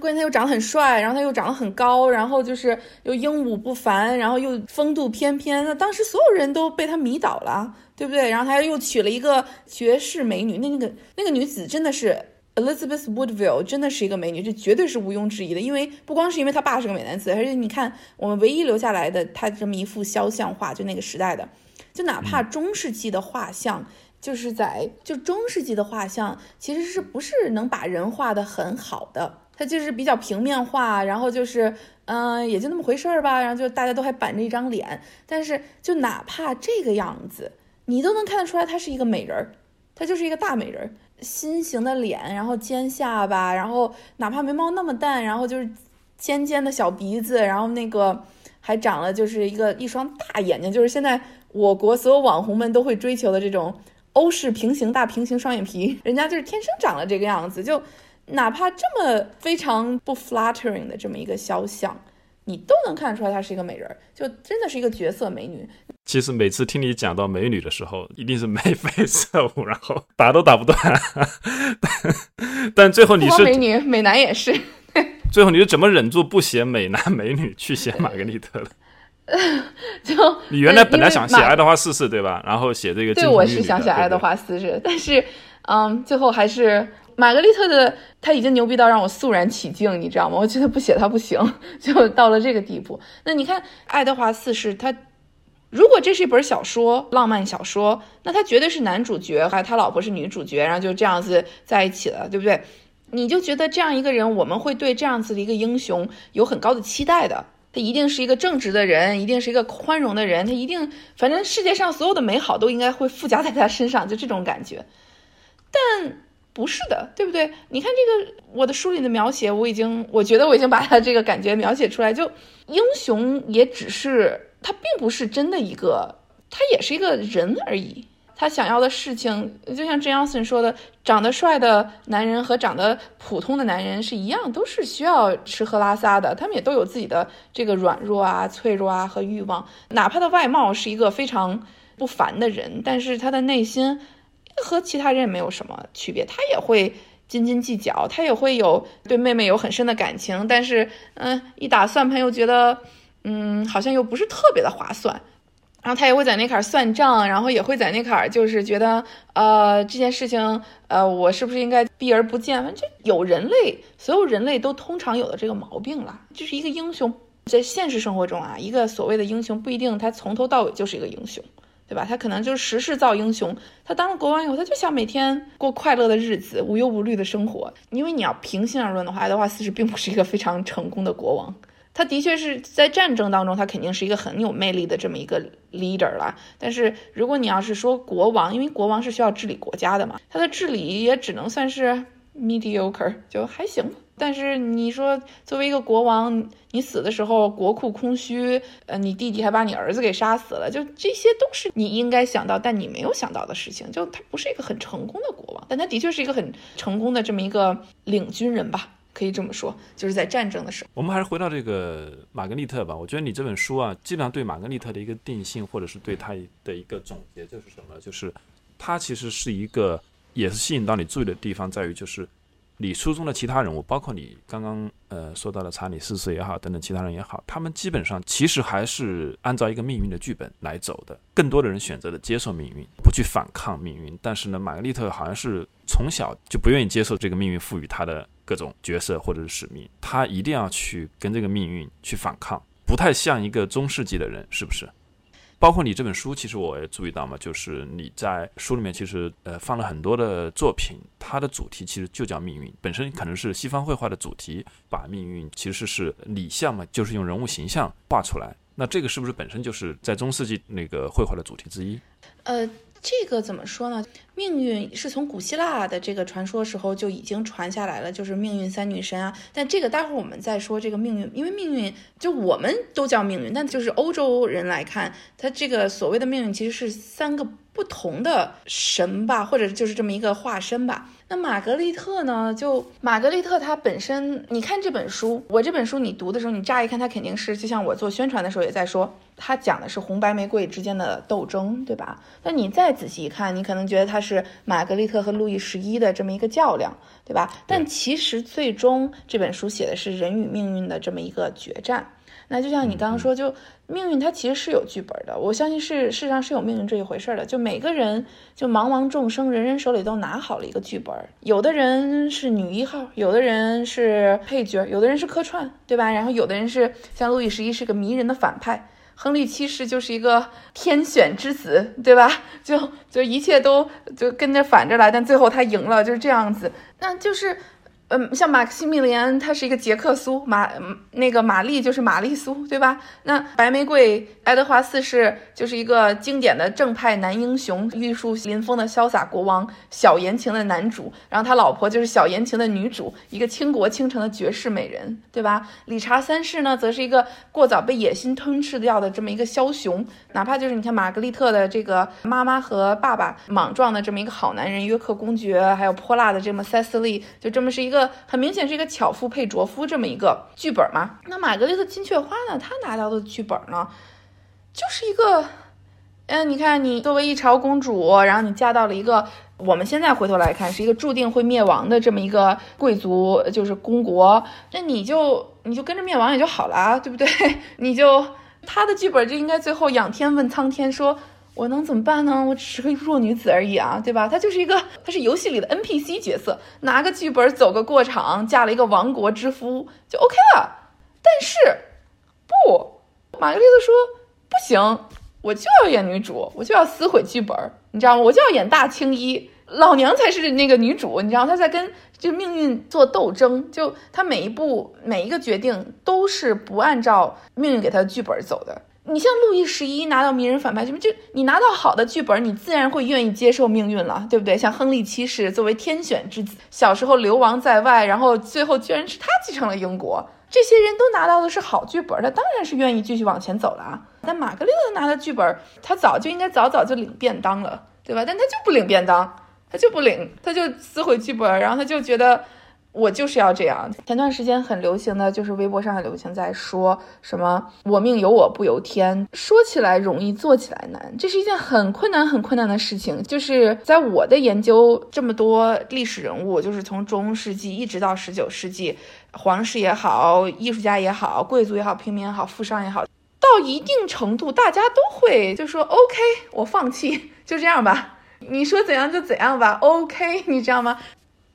关键他又长得很帅，然后他又长得很高，然后就是又英武不凡，然后又风度翩翩。那当时所有人都被他迷倒了，对不对？然后他又娶了一个绝世美女，那那个那个女子真的是。Elizabeth Woodville 真的是一个美女，这绝对是毋庸置疑的。因为不光是因为她爸是个美男子，而且你看我们唯一留下来的她这么一幅肖像画，就那个时代的，就哪怕中世纪的画像，就是在就中世纪的画像其实是不是能把人画的很好的？它就是比较平面化，然后就是嗯，也就那么回事儿吧。然后就大家都还板着一张脸，但是就哪怕这个样子，你都能看得出来她是一个美人儿，她就是一个大美人儿。心形的脸，然后尖下巴，然后哪怕眉毛那么淡，然后就是尖尖的小鼻子，然后那个还长了就是一个一双大眼睛，就是现在我国所有网红们都会追求的这种欧式平行大平行双眼皮，人家就是天生长了这个样子，就哪怕这么非常不 flattering 的这么一个肖像。你都能看得出来她是一个美人，就真的是一个绝色美女。其实每次听你讲到美女的时候，一定是眉飞色舞，然后打都打不断。但最后你是美女，美男也是。最后你是怎么忍住不写美男美女，去写玛格丽特的？就你原来本来想写爱德华四世对吧？然后写这个对，我是想写爱德华四世，但是嗯，最后还是。玛格丽特的他已经牛逼到让我肃然起敬，你知道吗？我觉得不写他不行，就到了这个地步。那你看爱德华四世，他如果这是一本小说，浪漫小说，那他绝对是男主角，还他老婆是女主角，然后就这样子在一起了，对不对？你就觉得这样一个人，我们会对这样子的一个英雄有很高的期待的。他一定是一个正直的人，一定是一个宽容的人，他一定，反正世界上所有的美好都应该会附加在他身上，就这种感觉。但。不是的，对不对？你看这个我的书里的描写，我已经我觉得我已经把他这个感觉描写出来。就英雄也只是他，并不是真的一个，他也是一个人而已。他想要的事情，就像 Jane Austen 说的，长得帅的男人和长得普通的男人是一样，都是需要吃喝拉撒的。他们也都有自己的这个软弱啊、脆弱啊和欲望。哪怕他外貌是一个非常不凡的人，但是他的内心。和其他人也没有什么区别，他也会斤斤计较，他也会有对妹妹有很深的感情，但是，嗯，一打算盘又觉得，嗯，好像又不是特别的划算，然后他也会在那坎儿算账，然后也会在那坎儿就是觉得，呃，这件事情，呃，我是不是应该避而不见？反正就有人类，所有人类都通常有的这个毛病了，就是一个英雄在现实生活中啊，一个所谓的英雄不一定他从头到尾就是一个英雄。对吧？他可能就是时势造英雄。他当了国王以后，他就想每天过快乐的日子，无忧无虑的生活。因为你要平心而论的话，爱德华四世并不是一个非常成功的国王。他的确是在战争当中，他肯定是一个很有魅力的这么一个 leader 了。但是如果你要是说国王，因为国王是需要治理国家的嘛，他的治理也只能算是 mediocre，就还行。但是你说，作为一个国王，你死的时候国库空虚，呃，你弟弟还把你儿子给杀死了，就这些都是你应该想到，但你没有想到的事情。就他不是一个很成功的国王，但他的确是一个很成功的这么一个领军人吧，可以这么说，就是在战争的时候。我们还是回到这个玛格丽特吧。我觉得你这本书啊，基本上对玛格丽特的一个定性，或者是对他的一个总结，就是什么？就是他其实是一个，也是吸引到你注意的地方，在于就是。你书中的其他人物，包括你刚刚呃说到的查理四世也好，等等其他人也好，他们基本上其实还是按照一个命运的剧本来走的。更多的人选择了接受命运，不去反抗命运。但是呢，玛格丽特好像是从小就不愿意接受这个命运赋予他的各种角色或者是使命，他一定要去跟这个命运去反抗，不太像一个中世纪的人，是不是？包括你这本书，其实我也注意到嘛，就是你在书里面其实呃放了很多的作品，它的主题其实就叫命运，本身可能是西方绘画的主题，把命运其实是理象嘛，就是用人物形象画出来。那这个是不是本身就是在中世纪那个绘画的主题之一？呃。这个怎么说呢？命运是从古希腊的这个传说时候就已经传下来了，就是命运三女神啊。但这个待会儿我们再说这个命运，因为命运就我们都叫命运，但就是欧洲人来看，他这个所谓的命运其实是三个不同的神吧，或者就是这么一个化身吧。那玛格丽特呢？就玛格丽特她本身，你看这本书，我这本书你读的时候，你乍一看它肯定是就像我做宣传的时候也在说，它讲的是红白玫瑰之间的斗争，对吧？那你再仔细一看，你可能觉得它是玛格丽特和路易十一的这么一个较量，对吧？但其实最终这本书写的是人与命运的这么一个决战。那就像你刚刚说，就命运它其实是有剧本的，我相信是世上是有命运这一回事的。就每个人，就茫茫众生，人人手里都拿好了一个剧本。有的人是女一号，有的人是配角，有的人是客串，对吧？然后有的人是像路易十一是个迷人的反派，亨利七世就是一个天选之子，对吧？就就一切都就跟着反着来，但最后他赢了，就是这样子。那就是。嗯，像马克西米连，他是一个杰克苏，马那个玛丽就是玛丽苏，对吧？那白玫瑰爱德华四世就是一个经典的正派男英雄，玉树临风的潇洒国王，小言情的男主，然后他老婆就是小言情的女主，一个倾国倾城的绝世美人，对吧？理查三世呢，则是一个过早被野心吞噬掉的这么一个枭雄，哪怕就是你看玛格丽特的这个妈妈和爸爸莽撞的这么一个好男人约克公爵，还有泼辣的这么塞斯利，就这么是一个。很明显是一个巧妇配拙夫这么一个剧本嘛？那玛格丽特金雀花呢？她拿到的剧本呢，就是一个，嗯，你看你作为一朝公主，然后你嫁到了一个我们现在回头来看是一个注定会灭亡的这么一个贵族，就是公国，那你就你就跟着灭亡也就好了，对不对？你就他的剧本就应该最后仰天问苍天说。我能怎么办呢？我只是个弱女子而已啊，对吧？她就是一个，她是游戏里的 NPC 角色，拿个剧本走个过场，嫁了一个亡国之夫就 OK 了。但是不，玛格丽特说不行，我就要演女主，我就要撕毁剧本，你知道吗？我就要演大青衣，老娘才是那个女主，你知道她在跟这命运做斗争，就她每一步每一个决定都是不按照命运给她的剧本走的。你像路易十一拿到迷人反派剧本，就你拿到好的剧本，你自然会愿意接受命运了，对不对？像亨利七世作为天选之子，小时候流亡在外，然后最后居然是他继承了英国，这些人都拿到的是好剧本，他当然是愿意继续往前走了啊。但玛格丽特拿的剧本，他早就应该早早就领便当了，对吧？但他就不领便当，他就不领，他就撕毁剧本，然后他就觉得。我就是要这样。前段时间很流行的就是微博上很流行在说什么“我命由我不由天”，说起来容易，做起来难，这是一件很困难、很困难的事情。就是在我的研究这么多历史人物，就是从中世纪一直到十九世纪，皇室也好，艺术家也好，贵族也好，平民也好，富商也好，到一定程度，大家都会就说 “OK，我放弃，就这样吧，你说怎样就怎样吧，OK，你知道吗？”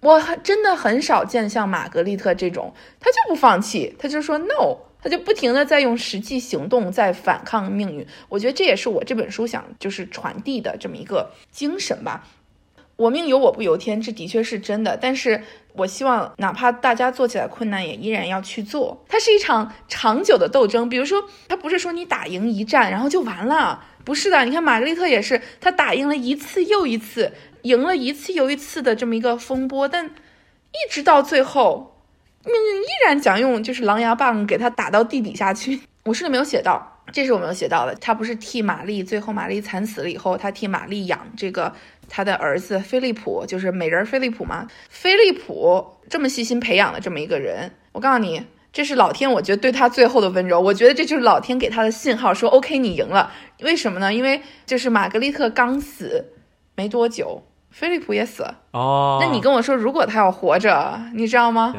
我真的很少见像玛格丽特这种，他就不放弃，他就说 no，他就不停的在用实际行动在反抗命运。我觉得这也是我这本书想就是传递的这么一个精神吧。我命由我不由天，这的确是真的。但是我希望，哪怕大家做起来困难，也依然要去做。它是一场长久的斗争。比如说，它不是说你打赢一战然后就完了，不是的。你看玛格丽特也是，他打赢了一次又一次，赢了一次又一次的这么一个风波，但一直到最后。命运依然想用就是狼牙棒给他打到地底下去。我书里没有写到，这是我没有写到的。他不是替玛丽，最后玛丽惨死了以后，他替玛丽养这个他的儿子菲利普，就是美人菲利普吗？菲利普这么细心培养的这么一个人，我告诉你，这是老天，我觉得对他最后的温柔。我觉得这就是老天给他的信号，说 OK，你赢了。为什么呢？因为就是玛格丽特刚死没多久。菲利普也死了哦，那你跟我说，如果他要活着，你知道吗？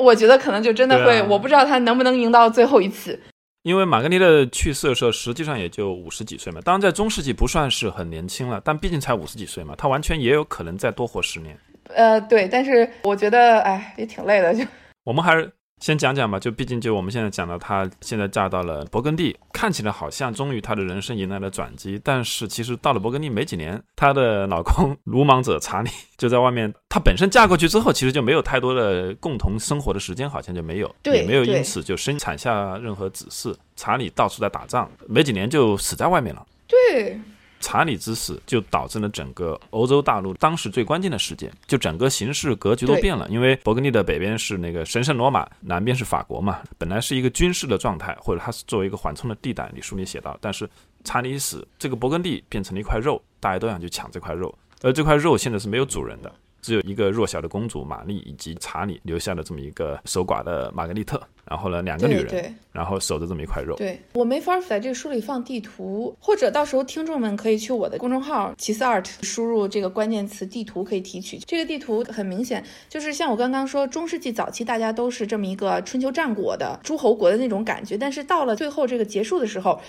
我觉得可能就真的会，我不知道他能不能赢到最后一次。因为玛格丽特去世的时候，实际上也就五十几岁嘛，当然在中世纪不算是很年轻了，但毕竟才五十几岁嘛，他完全也有可能再多活十年。呃，对，但是我觉得，哎，也挺累的，就我们还是。先讲讲吧，就毕竟就我们现在讲到，她现在嫁到了勃艮第，看起来好像终于她的人生迎来了转机。但是其实到了勃艮第没几年，她的老公鲁莽者查理就在外面。她本身嫁过去之后，其实就没有太多的共同生活的时间，好像就没有，也没有因此就生产下任何子嗣。查理到处在打仗，没几年就死在外面了。对。查理之死就导致了整个欧洲大陆当时最关键的事件，就整个形势格局都变了。因为勃艮第的北边是那个神圣罗马，南边是法国嘛，本来是一个军事的状态，或者它是作为一个缓冲的地带。你书里写到，但是查理死，这个勃艮第变成了一块肉，大家都想去抢这块肉，而这块肉现在是没有主人的。只有一个弱小的公主玛丽以及查理留下了这么一个守寡的玛格丽特，然后呢，两个女人，然后守着这么一块肉。对我没法在这个书里放地图，或者到时候听众们可以去我的公众号奇思 art 输入这个关键词地图，可以提取这个地图。很明显，就是像我刚刚说，中世纪早期大家都是这么一个春秋战国的诸侯国的那种感觉，但是到了最后这个结束的时候，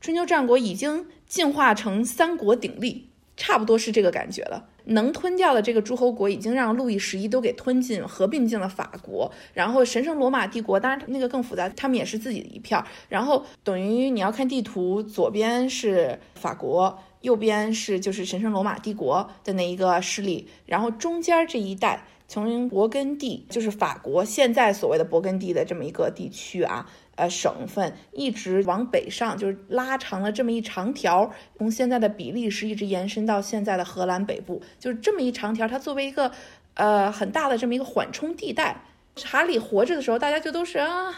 春秋战国已经进化成三国鼎立，差不多是这个感觉了。能吞掉的这个诸侯国已经让路易十一都给吞进、合并进了法国，然后神圣罗马帝国，当然那个更复杂，他们也是自己的一片儿。然后等于你要看地图，左边是法国，右边是就是神圣罗马帝国的那一个势力，然后中间这一带从勃艮第，就是法国现在所谓的勃艮第的这么一个地区啊。呃，省份一直往北上，就是拉长了这么一长条，从现在的比利时一直延伸到现在的荷兰北部，就是这么一长条。它作为一个呃很大的这么一个缓冲地带。查理活着的时候，大家就都是啊，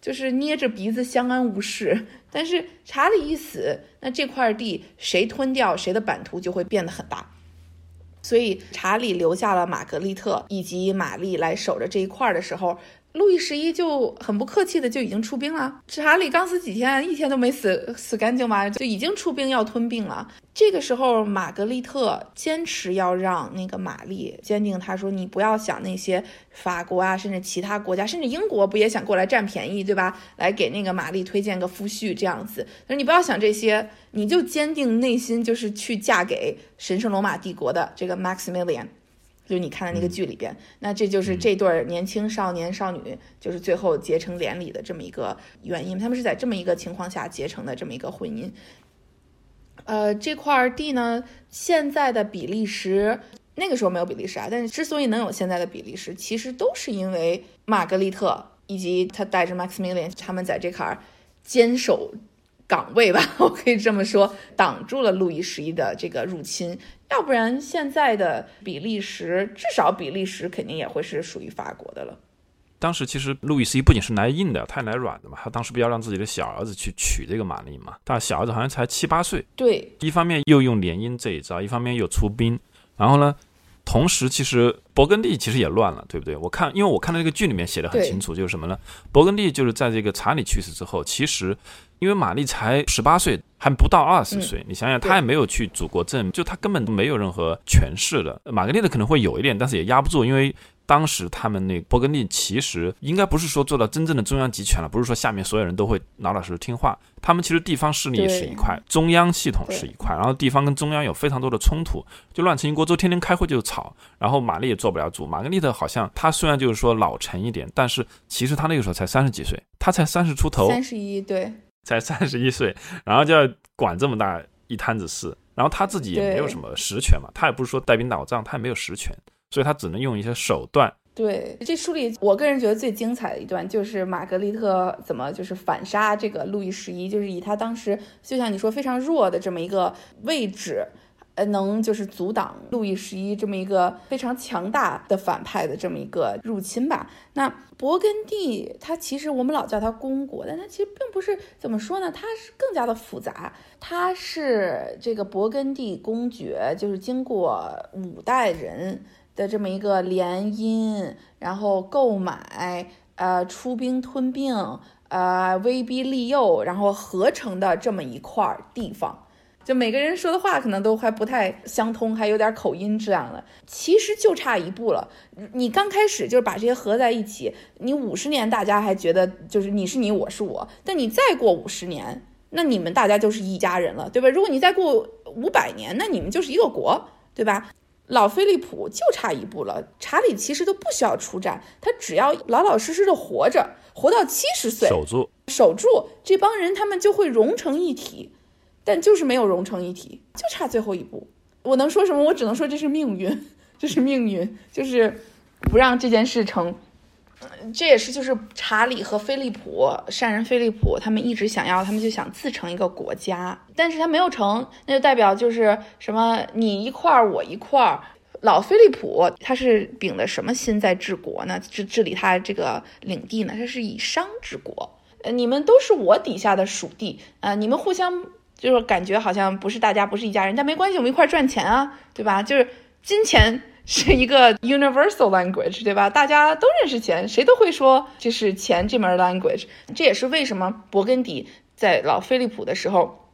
就是捏着鼻子相安无事。但是查理一死，那这块地谁吞掉，谁的版图就会变得很大。所以查理留下了玛格丽特以及玛丽来守着这一块的时候。路易十一就很不客气的就已经出兵了。查理刚死几天，一天都没死死干净吧，就已经出兵要吞并了。这个时候，玛格丽特坚持要让那个玛丽坚定，他说：“你不要想那些法国啊，甚至其他国家，甚至英国不也想过来占便宜，对吧？来给那个玛丽推荐个夫婿这样子。他说你不要想这些，你就坚定内心，就是去嫁给神圣罗马帝国的这个 Maximilian。”就你看的那个剧里边，那这就是这对年轻少年少女，就是最后结成连理的这么一个原因。他们是在这么一个情况下结成的这么一个婚姻。呃，这块地呢，现在的比利时，那个时候没有比利时啊，但是之所以能有现在的比利时，其实都是因为玛格丽特以及他带着 Maximilian 他们在这块儿坚守。岗位吧，我可以这么说，挡住了路易十一的这个入侵。要不然，现在的比利时，至少比利时肯定也会是属于法国的了。当时其实路易十一不仅是来硬的，他也来软的嘛。他当时不要让自己的小儿子去娶这个玛丽嘛，但小儿子好像才七八岁。对，一方面又用联姻这一招，一方面又出兵，然后呢？同时，其实勃艮第其实也乱了，对不对？我看，因为我看到那个剧里面写的很清楚，就是什么呢？勃艮第就是在这个查理去世之后，其实因为玛丽才十八岁，还不到二十岁，你想想，她也没有去主国政，就她根本没有任何权势的。玛格丽特可能会有一点，但是也压不住，因为当时他们那勃艮第其实应该不是说做到真正的中央集权了，不是说下面所有人都会老老实实听话。他们其实地方势力是一块，中央系统是一块，然后地方跟中央有非常多的冲突，就乱成一锅粥，天天开会就吵。然后玛丽也做不了主，玛格丽特好像她虽然就是说老成一点，但是其实她那个时候才三十几岁，她才三十出头，三十一对，才三十一岁，然后就要管这么大一摊子事。然后她自己也没有什么实权嘛，她也不是说带兵打仗，她也没有实权，所以他只能用一些手段。对，这书里我个人觉得最精彩的一段就是玛格丽特怎么就是反杀这个路易十一，就是以他当时就像你说非常弱的这么一个位置。呃，能就是阻挡路易十一这么一个非常强大的反派的这么一个入侵吧。那勃艮第，它其实我们老叫它公国，但它其实并不是怎么说呢？它是更加的复杂。它是这个勃艮第公爵，就是经过五代人的这么一个联姻，然后购买，呃，出兵吞并，呃，威逼利诱，然后合成的这么一块地方。就每个人说的话可能都还不太相通，还有点口音这样的，其实就差一步了。你刚开始就是把这些合在一起，你五十年大家还觉得就是你是你我是我，但你再过五十年，那你们大家就是一家人了，对吧？如果你再过五百年，那你们就是一个国，对吧？老菲利普就差一步了，查理其实都不需要出战，他只要老老实实的活着，活到七十岁，守住，守住这帮人，他们就会融成一体。但就是没有融成一体，就差最后一步。我能说什么？我只能说这是命运，这是命运，就是不让这件事成。这也是就是查理和菲利普善人菲利普他们一直想要，他们就想自成一个国家，但是他没有成，那就代表就是什么你一块儿我一块儿。老菲利普他是秉的什么心在治国呢？治治理他这个领地呢？他是以商治国。呃，你们都是我底下的属地啊，你们互相。就是感觉好像不是大家不是一家人，但没关系，我们一块儿赚钱啊，对吧？就是金钱是一个 universal language，对吧？大家都认识钱，谁都会说这是钱这门 language。这也是为什么勃艮第在老菲利普的时候，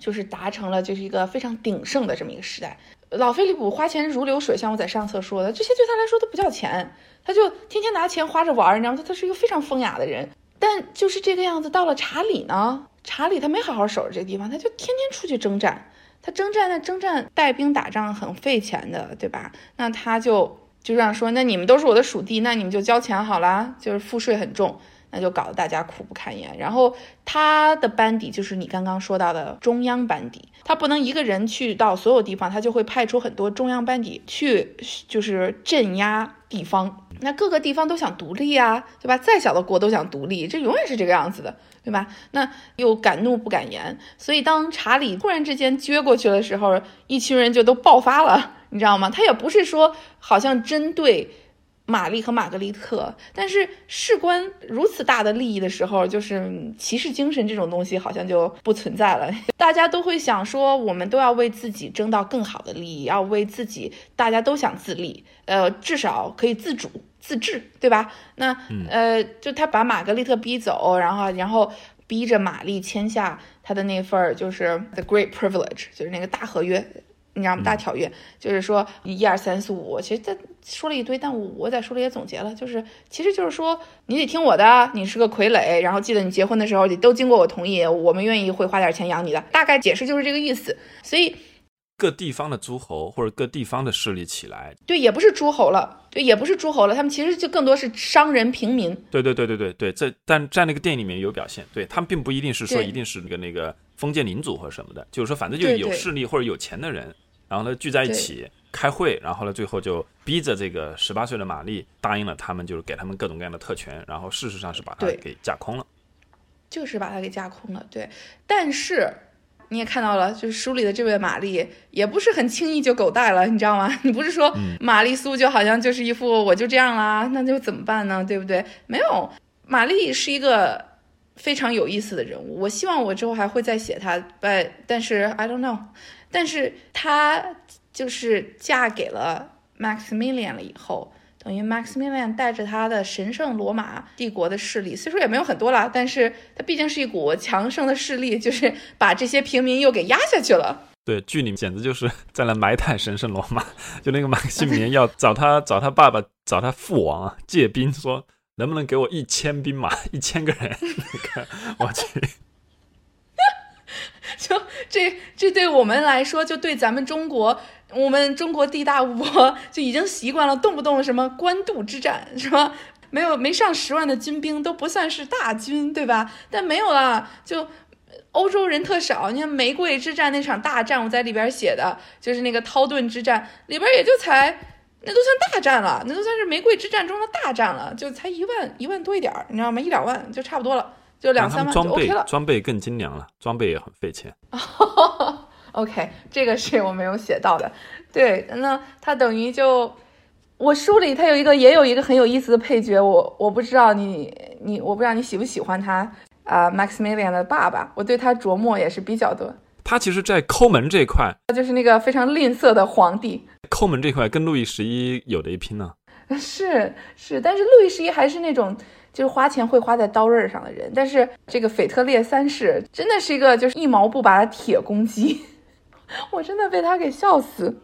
就是达成了就是一个非常鼎盛的这么一个时代。老菲利普花钱如流水，像我在上册说的，这些对他来说都不叫钱，他就天天拿钱花着玩，你知道吗？他他是一个非常风雅的人。但就是这个样子，到了查理呢？查理他没好好守着这个地方，他就天天出去征战。他征战，那征战带兵打仗很费钱的，对吧？那他就就这样说：那你们都是我的属地，那你们就交钱好了，就是赋税很重，那就搞得大家苦不堪言。然后他的班底就是你刚刚说到的中央班底，他不能一个人去到所有地方，他就会派出很多中央班底去，就是镇压地方。那各个地方都想独立啊，对吧？再小的国都想独立，这永远是这个样子的。对吧？那又敢怒不敢言，所以当查理突然之间撅过去的时候，一群人就都爆发了，你知道吗？他也不是说好像针对玛丽和玛格丽特，但是事关如此大的利益的时候，就是骑士精神这种东西好像就不存在了。大家都会想说，我们都要为自己争到更好的利益，要为自己，大家都想自立，呃，至少可以自主。自治，对吧？那呃，就他把玛格丽特逼走，然后然后逼着玛丽签下他的那份儿，就是 The Great Privilege，就是那个大合约，你知道吗？大条约，就是说一二三四五，其实他说了一堆，但我我在书里也总结了，就是其实就是说你得听我的，你是个傀儡，然后记得你结婚的时候得都经过我同意，我们愿意会花点钱养你的，大概解释就是这个意思，所以。各地方的诸侯或者各地方的势力起来，对，也不是诸侯了，对，也不是诸侯了，他们其实就更多是商人、平民。对对对对对对，在但在那个电影里面有表现，对他们并不一定是说一定是那个那个封建领主或者什么的，就是说反正就有势力或者有钱的人，然后呢聚在一起开会，然后呢最后就逼着这个十八岁的玛丽答应了他们，就是给他们各种各样的特权，然后事实上是把他给架空了，就是把他给架空了，对，但是。你也看到了，就是书里的这位玛丽也不是很轻易就狗带了，你知道吗？你不是说玛丽苏就好像就是一副我就这样啦，那就怎么办呢？对不对？没有，玛丽是一个非常有意思的人物。我希望我之后还会再写她，但但是 I don't know。但是她就是嫁给了 Maximilian 了以后。等于 Maximilian 带着他的神圣罗马帝国的势力，虽说也没有很多了，但是他毕竟是一股强盛的势力，就是把这些平民又给压下去了。对，剧里简直就是在那埋汰神圣罗马。就那个马克西米连要找他找他爸爸找他父王啊借兵，说能不能给我一千兵马，一千个人？你 看，我去。就这这对我们来说，就对咱们中国，我们中国地大物博，就已经习惯了，动不动什么官渡之战，什么？没有没上十万的军兵都不算是大军，对吧？但没有了，就欧洲人特少。你看玫瑰之战那场大战，我在里边写的就是那个涛顿之战，里边也就才那都算大战了，那都算是玫瑰之战中的大战了，就才一万一万多一点儿，你知道吗？一两万就差不多了。就两三万装备 OK 了。装备更精良了，装备也很费钱。OK，这个是我没有写到的。对，那它等于就我书里它有一个也有一个很有意思的配角，我我不知道你你我不知道你喜不喜欢他啊、m a x i m i l i a n 的爸爸，我对他琢磨也是比较多。他其实，在抠门这一块，他就是那个非常吝啬的皇帝，抠门这块跟路易十一有的一拼呢。是是，但是路易十一还是那种就是花钱会花在刀刃上的人，但是这个腓特烈三世真的是一个就是一毛不拔的铁公鸡，我真的被他给笑死。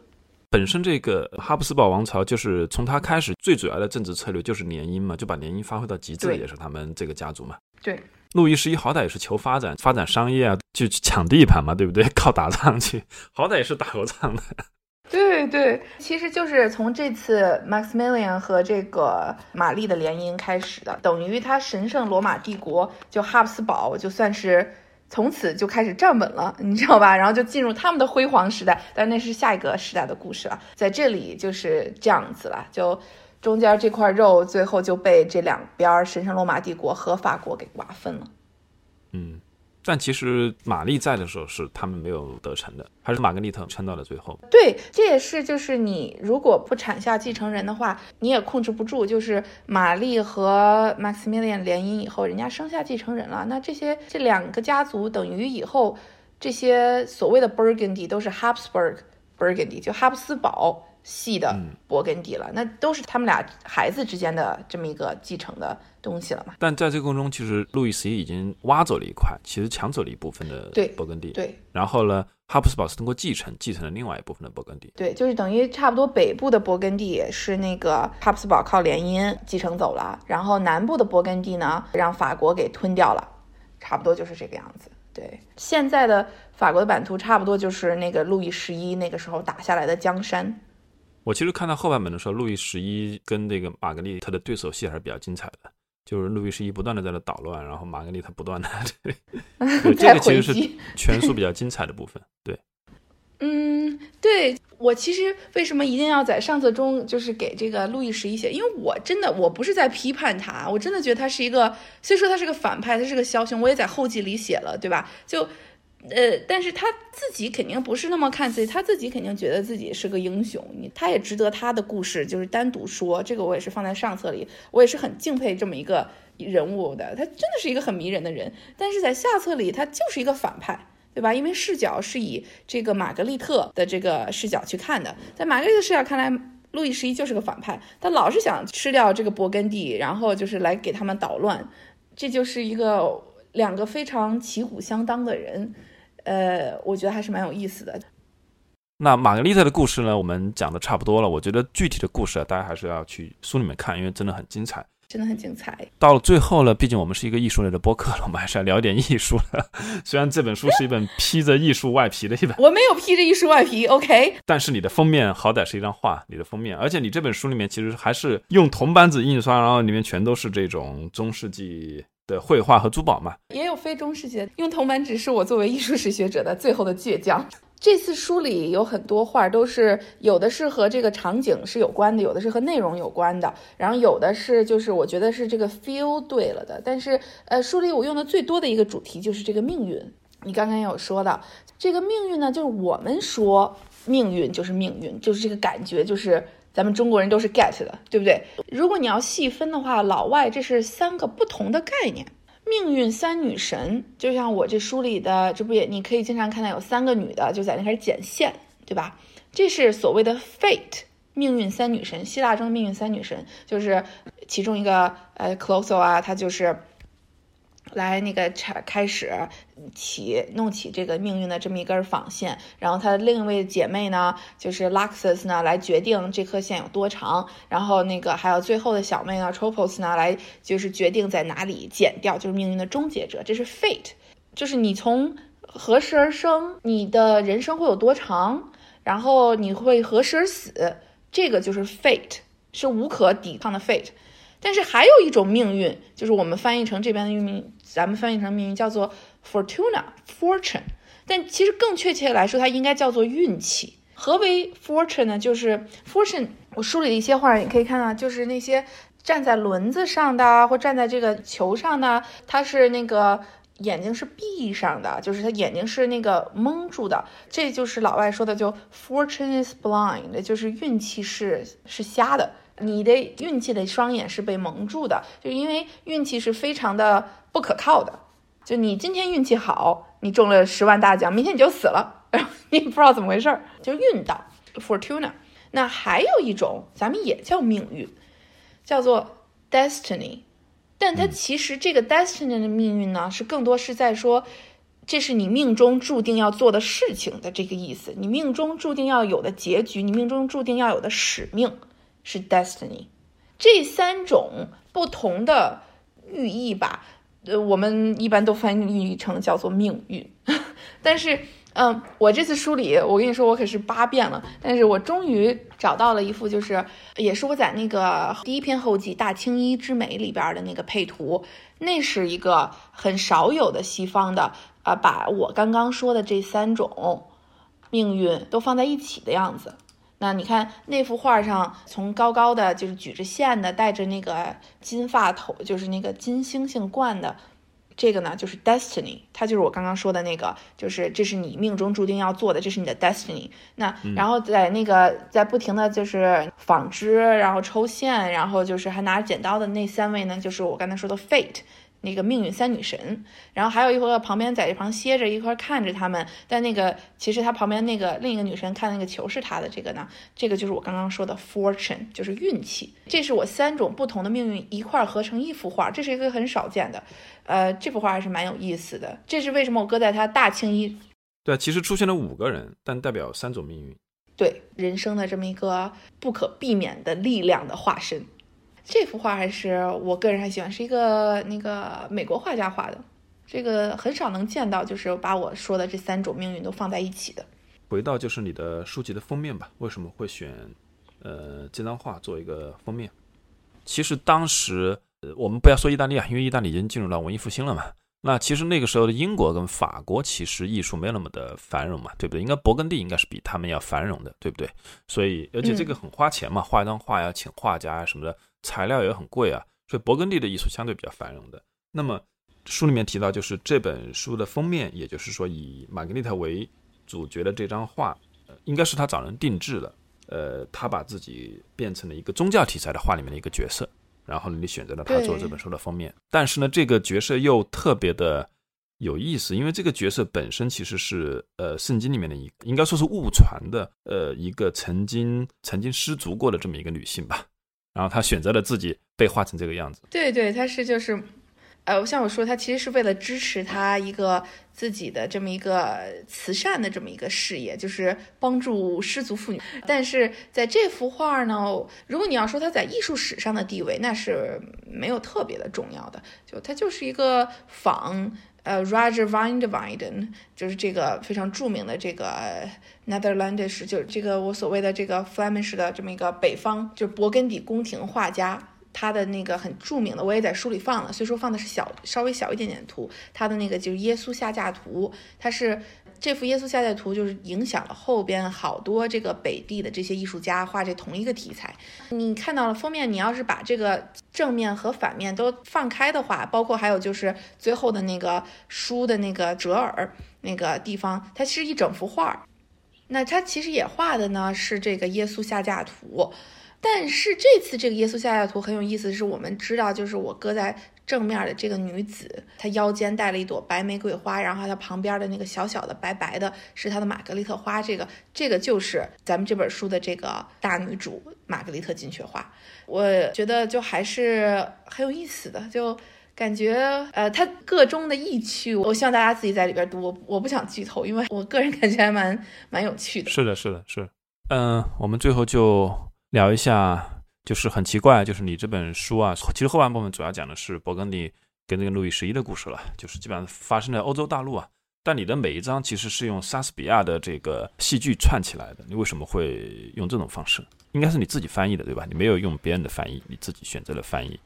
本身这个哈布斯堡王朝就是从他开始，最主要的政治策略就是联姻嘛，就把联姻发挥到极致，也是他们这个家族嘛。对，路易十一好歹也是求发展，发展商业啊，就去抢地盘嘛，对不对？靠打仗去，好歹也是打过仗的。对对，其实就是从这次 Maximilian 和这个玛丽的联姻开始的，等于他神圣罗马帝国就哈布斯堡就算是从此就开始站稳了，你知道吧？然后就进入他们的辉煌时代，但那是下一个时代的故事了。在这里就是这样子了，就中间这块肉最后就被这两边神圣罗马帝国和法国给瓜分了。嗯，但其实玛丽在的时候是他们没有得逞的，还是玛格丽特撑到了最后。对，这也是就是你如果不产下继承人的话，你也控制不住。就是玛丽和 Maximilian 联姻以后，人家生下继承人了，那这些这两个家族等于以后这些所谓的 Burgundy 都是 Habsburg Burgundy，就哈布斯堡系的勃艮第了，那都是他们俩孩子之间的这么一个继承的东西了嘛？但在这个过程中，其实路易十一已经挖走了一块，其实抢走了一部分的对勃艮第。对然后呢，哈布斯堡是通过继承继承了另外一部分的勃艮第。对，就是等于差不多北部的勃艮第是那个哈布斯堡靠联姻继承走了，然后南部的勃艮第呢让法国给吞掉了，差不多就是这个样子。对，现在的法国的版图差不多就是那个路易十一那个时候打下来的江山。我其实看到后半本的时候，路易十一跟这个玛格丽特的对手戏还是比较精彩的，就是路易十一不断的在那捣乱，然后玛格丽特不断的 这个其实是全书比较精彩的部分。对，嗯，对我其实为什么一定要在上册中就是给这个路易十一写？因为我真的我不是在批判他，我真的觉得他是一个，虽说他是个反派，他是个枭雄，我也在后记里写了，对吧？就。呃，但是他自己肯定不是那么看自己，他自己肯定觉得自己是个英雄，你他也值得他的故事就是单独说，这个我也是放在上册里，我也是很敬佩这么一个人物的，他真的是一个很迷人的人，但是在下册里他就是一个反派，对吧？因为视角是以这个玛格丽特的这个视角去看的，在玛格丽特视角看来，路易十一就是个反派，他老是想吃掉这个勃艮第，然后就是来给他们捣乱，这就是一个两个非常旗鼓相当的人，呃，我觉得还是蛮有意思的。那玛格丽特的故事呢，我们讲的差不多了。我觉得具体的故事啊，大家还是要去书里面看，因为真的很精彩。真的很精彩，到了最后呢，毕竟我们是一个艺术类的播客了，我们还是要聊一点艺术的。虽然这本书是一本披着艺术外皮的一本，我没有披着艺术外皮，OK，但是你的封面好歹是一张画，你的封面，而且你这本书里面其实还是用铜版纸印刷，然后里面全都是这种中世纪的绘画和珠宝嘛。也有非中世纪的。用铜版纸是我作为艺术史学者的最后的倔强。这次书里有很多画，都是有的是和这个场景是有关的，有的是和内容有关的，然后有的是就是我觉得是这个 feel 对了的。但是呃，书里我用的最多的一个主题就是这个命运。你刚刚有说到，这个命运呢，就是我们说命运就是命运，就是这个感觉，就是咱们中国人都是 get 的，对不对？如果你要细分的话，老外这是三个不同的概念。命运三女神，就像我这书里的，这不也你可以经常看到有三个女的就在那开始剪线，对吧？这是所谓的 fate，命运三女神，希腊中的命运三女神就是其中一个呃 Clotho 啊，她就是来那个开开始起弄起这个命运的这么一根纺线，然后她另一位姐妹呢，就是 Laxus 呢，来决定这颗线有多长，然后那个还有最后的小妹呢，Tropos 呢，来就是决定在哪里剪掉，就是命运的终结者，这是 Fate，就是你从何时而生，你的人生会有多长，然后你会何时而死，这个就是 Fate，是无可抵抗的 Fate。但是还有一种命运，就是我们翻译成这边的命运，咱们翻译成命运叫做 fortuna fortune。但其实更确切来说，它应该叫做运气。何为 fortune 呢？就是 fortune。我梳理了一些画，你可以看到，就是那些站在轮子上的，或站在这个球上的，它是那个眼睛是闭上的，就是他眼睛是那个蒙住的。这就是老外说的，就 fortune is blind，就是运气是是瞎的。你的运气的双眼是被蒙住的，就因为运气是非常的不可靠的。就你今天运气好，你中了十万大奖，明天你就死了，你也不知道怎么回事儿，就运道 （fortuna）。那还有一种，咱们也叫命运，叫做 destiny。但它其实这个 destiny 的命运呢，是更多是在说，这是你命中注定要做的事情的这个意思，你命中注定要有的结局，你命中注定要有的使命。是 destiny，这三种不同的寓意吧，呃，我们一般都翻译成叫做命运。但是，嗯，我这次梳理，我跟你说，我可是八遍了，但是我终于找到了一幅，就是也是我在那个第一篇后记《大青衣之美》里边的那个配图，那是一个很少有的西方的，呃，把我刚刚说的这三种命运都放在一起的样子。那你看那幅画上，从高高的，就是举着线的，戴着那个金发头，就是那个金星星冠的，这个呢就是 destiny，它就是我刚刚说的那个，就是这是你命中注定要做的，这是你的 destiny。那然后在那个在不停的就是纺织，然后抽线，然后就是还拿着剪刀的那三位呢，就是我刚才说的 fate。那个命运三女神，然后还有一个旁边在一旁歇着，一块看着他们。但那个其实他旁边那个另一个女神看那个球是他的，这个呢，这个就是我刚刚说的 fortune，就是运气。这是我三种不同的命运一块合成一幅画，这是一个很少见的。呃，这幅画还是蛮有意思的。这是为什么我搁在他大青衣？对，其实出现了五个人，但代表三种命运。对，人生的这么一个不可避免的力量的化身。这幅画还是我个人还喜欢，是一个那个美国画家画的，这个很少能见到，就是把我说的这三种命运都放在一起的。回到就是你的书籍的封面吧，为什么会选呃这张画做一个封面？其实当时呃我们不要说意大利啊，因为意大利已经进入到文艺复兴了嘛。那其实那个时候的英国跟法国其实艺术没有那么的繁荣嘛，对不对？应该勃艮第应该是比他们要繁荣的，对不对？所以而且这个很花钱嘛，画一张画要请画家啊什么的。材料也很贵啊，所以勃艮第的艺术相对比较繁荣的。那么书里面提到，就是这本书的封面，也就是说以玛格丽特为主角的这张画，呃应该是他找人定制的。呃，他把自己变成了一个宗教题材的画里面的一个角色，然后呢，你选择了他做这本书的封面。但是呢，这个角色又特别的有意思，因为这个角色本身其实是呃圣经里面的一，应该说是误传的，呃，一个曾经曾经失足过的这么一个女性吧。然后他选择了自己被画成这个样子。对对，他是就是，呃，像我说，他其实是为了支持他一个自己的这么一个慈善的这么一个事业，就是帮助失足妇女。但是在这幅画呢，如果你要说他在艺术史上的地位，那是没有特别的重要的，就他就是一个仿。呃，Roger van der Weyden 就是这个非常著名的这个 Netherlandish，就是这个我所谓的这个 Flemish 的这么一个北方，就是勃艮第宫廷画家，他的那个很著名的，我也在书里放了，虽说放的是小稍微小一点点图，他的那个就是耶稣下架图，他是。这幅耶稣下代图就是影响了后边好多这个北地的这些艺术家画这同一个题材。你看到了封面，你要是把这个正面和反面都放开的话，包括还有就是最后的那个书的那个折耳那个地方，它是一整幅画。那它其实也画的呢是这个耶稣下架图，但是这次这个耶稣下架图很有意思，是我们知道就是我搁在。正面的这个女子，她腰间带了一朵白玫瑰花，然后她旁边的那个小小的白白的，是她的玛格丽特花。这个，这个就是咱们这本书的这个大女主玛格丽特金雀花。我觉得就还是很有意思的，就感觉呃，它个中的意趣，我希望大家自己在里边读，我我不想剧透，因为我个人感觉还蛮蛮有趣的。是的，是的，是。嗯，我们最后就聊一下，就是很奇怪，就是你这本书啊，其实后半部分主要讲的是勃艮第跟那个路易十一的故事了，就是基本上发生在欧洲大陆啊。但你的每一章其实是用莎士比亚的这个戏剧串起来的，你为什么会用这种方式？应该是你自己翻译的，对吧？你没有用别人的翻译，你自己选择了翻译。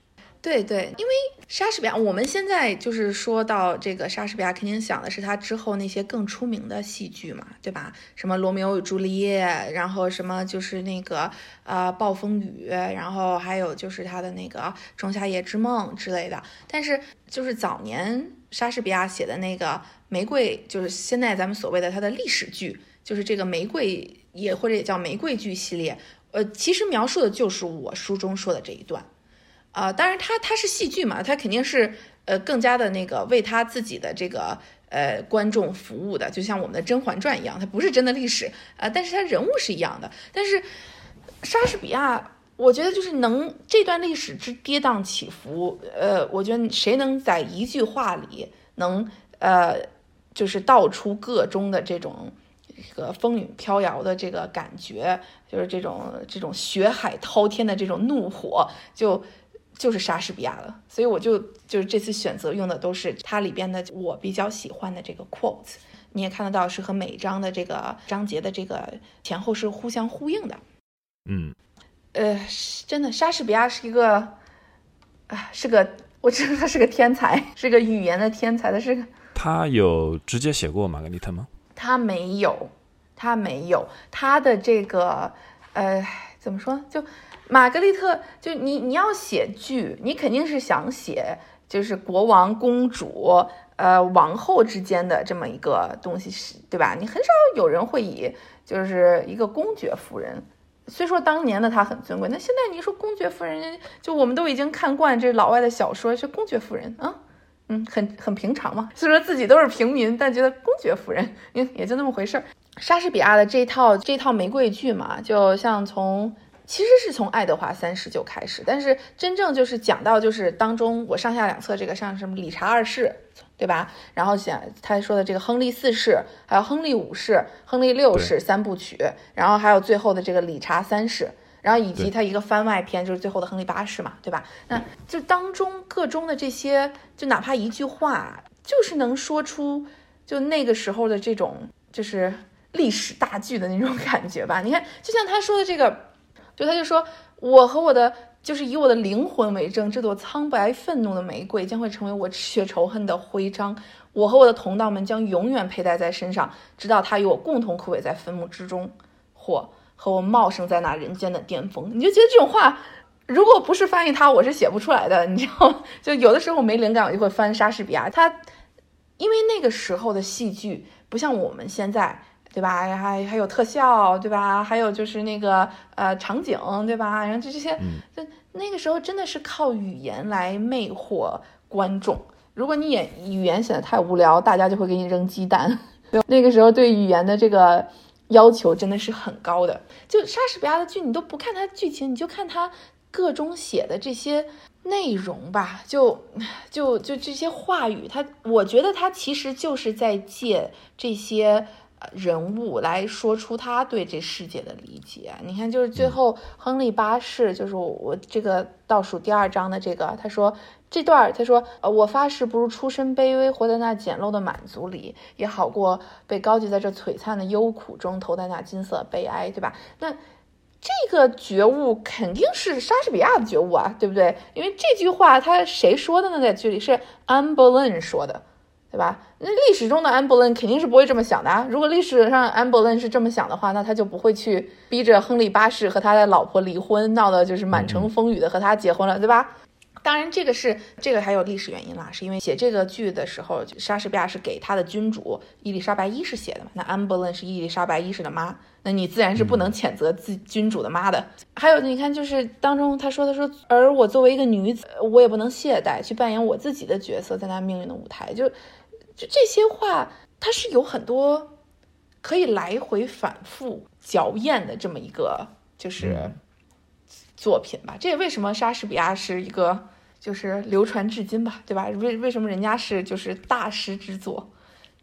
对对，因为莎士比亚，我们现在就是说到这个莎士比亚，肯定想的是他之后那些更出名的戏剧嘛，对吧？什么罗密欧与朱丽叶，然后什么就是那个呃暴风雨，然后还有就是他的那个仲夏夜之梦之类的。但是就是早年莎士比亚写的那个玫瑰，就是现在咱们所谓的他的历史剧，就是这个玫瑰也或者也叫玫瑰剧系列，呃，其实描述的就是我书中说的这一段。啊，当然，他他是戏剧嘛，他肯定是呃更加的那个为他自己的这个呃观众服务的，就像我们的《甄嬛传》一样，它不是真的历史啊，但是他人物是一样的。但是莎士比亚，我觉得就是能这段历史之跌宕起伏，呃，我觉得谁能在一句话里能呃就是道出个中的这种这个风雨飘摇的这个感觉，就是这种这种血海滔天的这种怒火，就。就是莎士比亚了，所以我就就是这次选择用的都是它里边的我比较喜欢的这个 quote，你也看得到是和每章的这个章节的这个前后是互相呼应的。嗯，呃，真的，莎士比亚是一个啊，是个，我知道他是个天才，是个语言的天才，他是个。他有直接写过玛格丽特吗？他没有，他没有，他的这个呃，怎么说就。玛格丽特，就你你要写剧，你肯定是想写就是国王、公主、呃王后之间的这么一个东西，是对吧？你很少有人会以就是一个公爵夫人，虽说当年的她很尊贵，那现在你说公爵夫人，就我们都已经看惯这老外的小说，是公爵夫人啊，嗯，很很平常嘛。虽说自己都是平民，但觉得公爵夫人，嗯，也就那么回事儿。莎士比亚的这套这套玫瑰剧嘛，就像从。其实是从爱德华三世就开始，但是真正就是讲到就是当中我上下两册这个像什么理查二世，对吧？然后讲他说的这个亨利四世，还有亨利五世、亨利六世三部曲，然后还有最后的这个理查三世，然后以及他一个番外篇就是最后的亨利八世嘛，对吧？那就当中各中的这些，就哪怕一句话，就是能说出就那个时候的这种就是历史大剧的那种感觉吧？你看，就像他说的这个。就他就说，我和我的就是以我的灵魂为证，这朵苍白愤怒的玫瑰将会成为我血仇恨的徽章。我和我的同道们将永远佩戴在身上，直到它与我共同枯萎在坟墓之中，或和我茂盛在那人间的巅峰。你就觉得这种话，如果不是翻译它，我是写不出来的。你知道吗，就有的时候我没灵感，我就会翻莎士比亚。他因为那个时候的戏剧不像我们现在。对吧？还还有特效，对吧？还有就是那个呃场景，对吧？然后就这些，就那个时候真的是靠语言来魅惑观众。如果你演语言显得太无聊，大家就会给你扔鸡蛋。那个时候对语言的这个要求真的是很高的。就莎士比亚的剧，你都不看它剧情，你就看他各中写的这些内容吧，就就就这些话语，他我觉得他其实就是在借这些。人物来说出他对这世界的理解，你看，就是最后亨利八世，就是我这个倒数第二章的这个，他说这段，他说，呃，我发誓，不如出身卑微，活在那简陋的满足里，也好过被高举在这璀璨的忧苦中，投在那金色悲哀，对吧？那这个觉悟肯定是莎士比亚的觉悟啊，对不对？因为这句话他谁说的呢？在剧里是安伯伦说的。对吧？那历史中的安伯伦肯定是不会这么想的啊！如果历史上安伯伦是这么想的话，那他就不会去逼着亨利八世和他的老婆离婚，闹得就是满城风雨的和他结婚了，对吧？当然，这个是这个还有历史原因啦，是因为写这个剧的时候，莎士比亚是给他的君主伊丽莎白一世写的嘛？那安伯伦是伊丽莎白一世的妈，那你自然是不能谴责自君主的妈的。还有，你看，就是当中他说，他说，而我作为一个女子，我也不能懈怠去扮演我自己的角色，在那命运的舞台，就。就这些话，它是有很多可以来回反复嚼咽的这么一个就是作品吧。这也为什么莎士比亚是一个就是流传至今吧，对吧？为为什么人家是就是大师之作？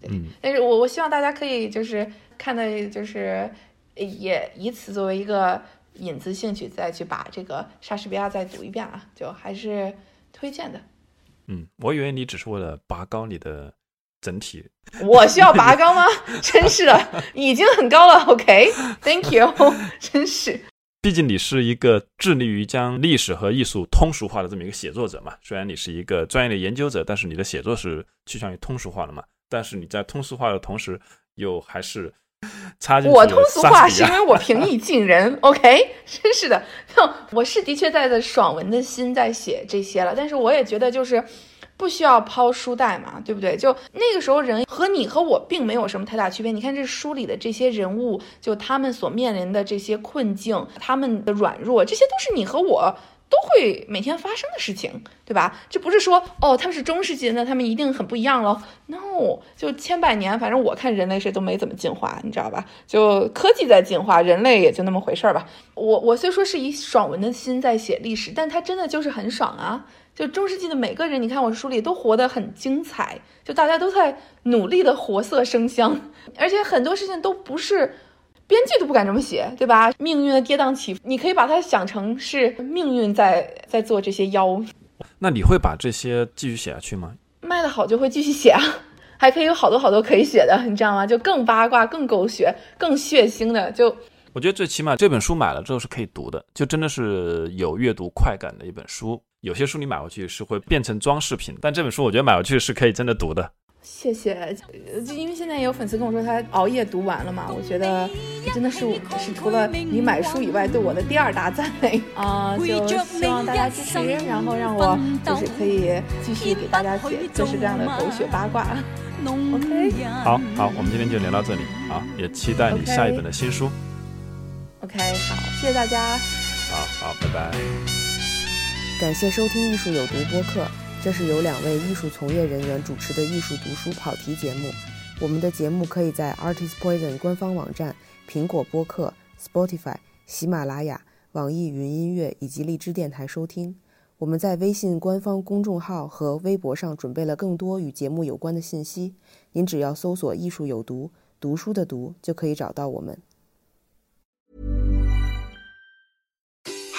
嗯但是我我希望大家可以就是看的，就是也以此作为一个引子兴趣，再去把这个莎士比亚再读一遍啊，就还是推荐的。嗯，我以为你只是为了拔高你的整体。我需要拔高吗？真是的，已经很高了。OK，Thank、you，真是。毕竟你是一个致力于将历史和艺术通俗化的这么一个写作者嘛。虽然你是一个专业的研究者，但是你的写作是趋向于通俗化的嘛。但是你在通俗化的同时，又还是插进去我通俗化是因为我平易近人，OK，真是的。就我是的确带着爽文的心在写这些了，但是我也觉得就是不需要抛书袋嘛，对不对？就那个时候人和你和我并没有什么太大区别。你看这书里的这些人物，就他们所面临的这些困境，他们的软弱，这些都是你和我。都会每天发生的事情，对吧？这不是说哦，他们是中世纪，那他们一定很不一样喽？No，就千百年，反正我看人类谁都没怎么进化，你知道吧？就科技在进化，人类也就那么回事儿吧。我我虽说是以爽文的心在写历史，但它真的就是很爽啊！就中世纪的每个人，你看我书里都活得很精彩，就大家都在努力的活色生香，而且很多事情都不是。编剧都不敢这么写，对吧？命运的跌宕起伏，你可以把它想成是命运在在做这些妖。那你会把这些继续写下去吗？卖的好就会继续写啊，还可以有好多好多可以写的，你知道吗？就更八卦、更狗血、更血腥的。就我觉得最起码这本书买了之后是可以读的，就真的是有阅读快感的一本书。有些书你买回去是会变成装饰品，但这本书我觉得买回去是可以真的读的。谢谢，就因为现在也有粉丝跟我说他熬夜读完了嘛，我觉得这真的是是除了你买书以外对我的第二大赞美啊、就 希望大家支持，然后让我就是可以继续给大家写各式各样的狗血八卦。OK，好好，我们今天就聊到这里啊，也期待你下一本的新书。OK，好，谢谢大家。好好，拜拜。感谢收听艺术有毒播客，这是由两位艺术从业人员主持的艺术读书跑题节目。我们的节目可以在 Artist Poison 官方网站、苹果播客、Spotify、喜马拉雅、网易云音乐以及荔枝电台收听。我们在微信官方公众号和微博上准备了更多与节目有关的信息，您只要搜索“艺术有毒”，读书的“读”就可以找到我们。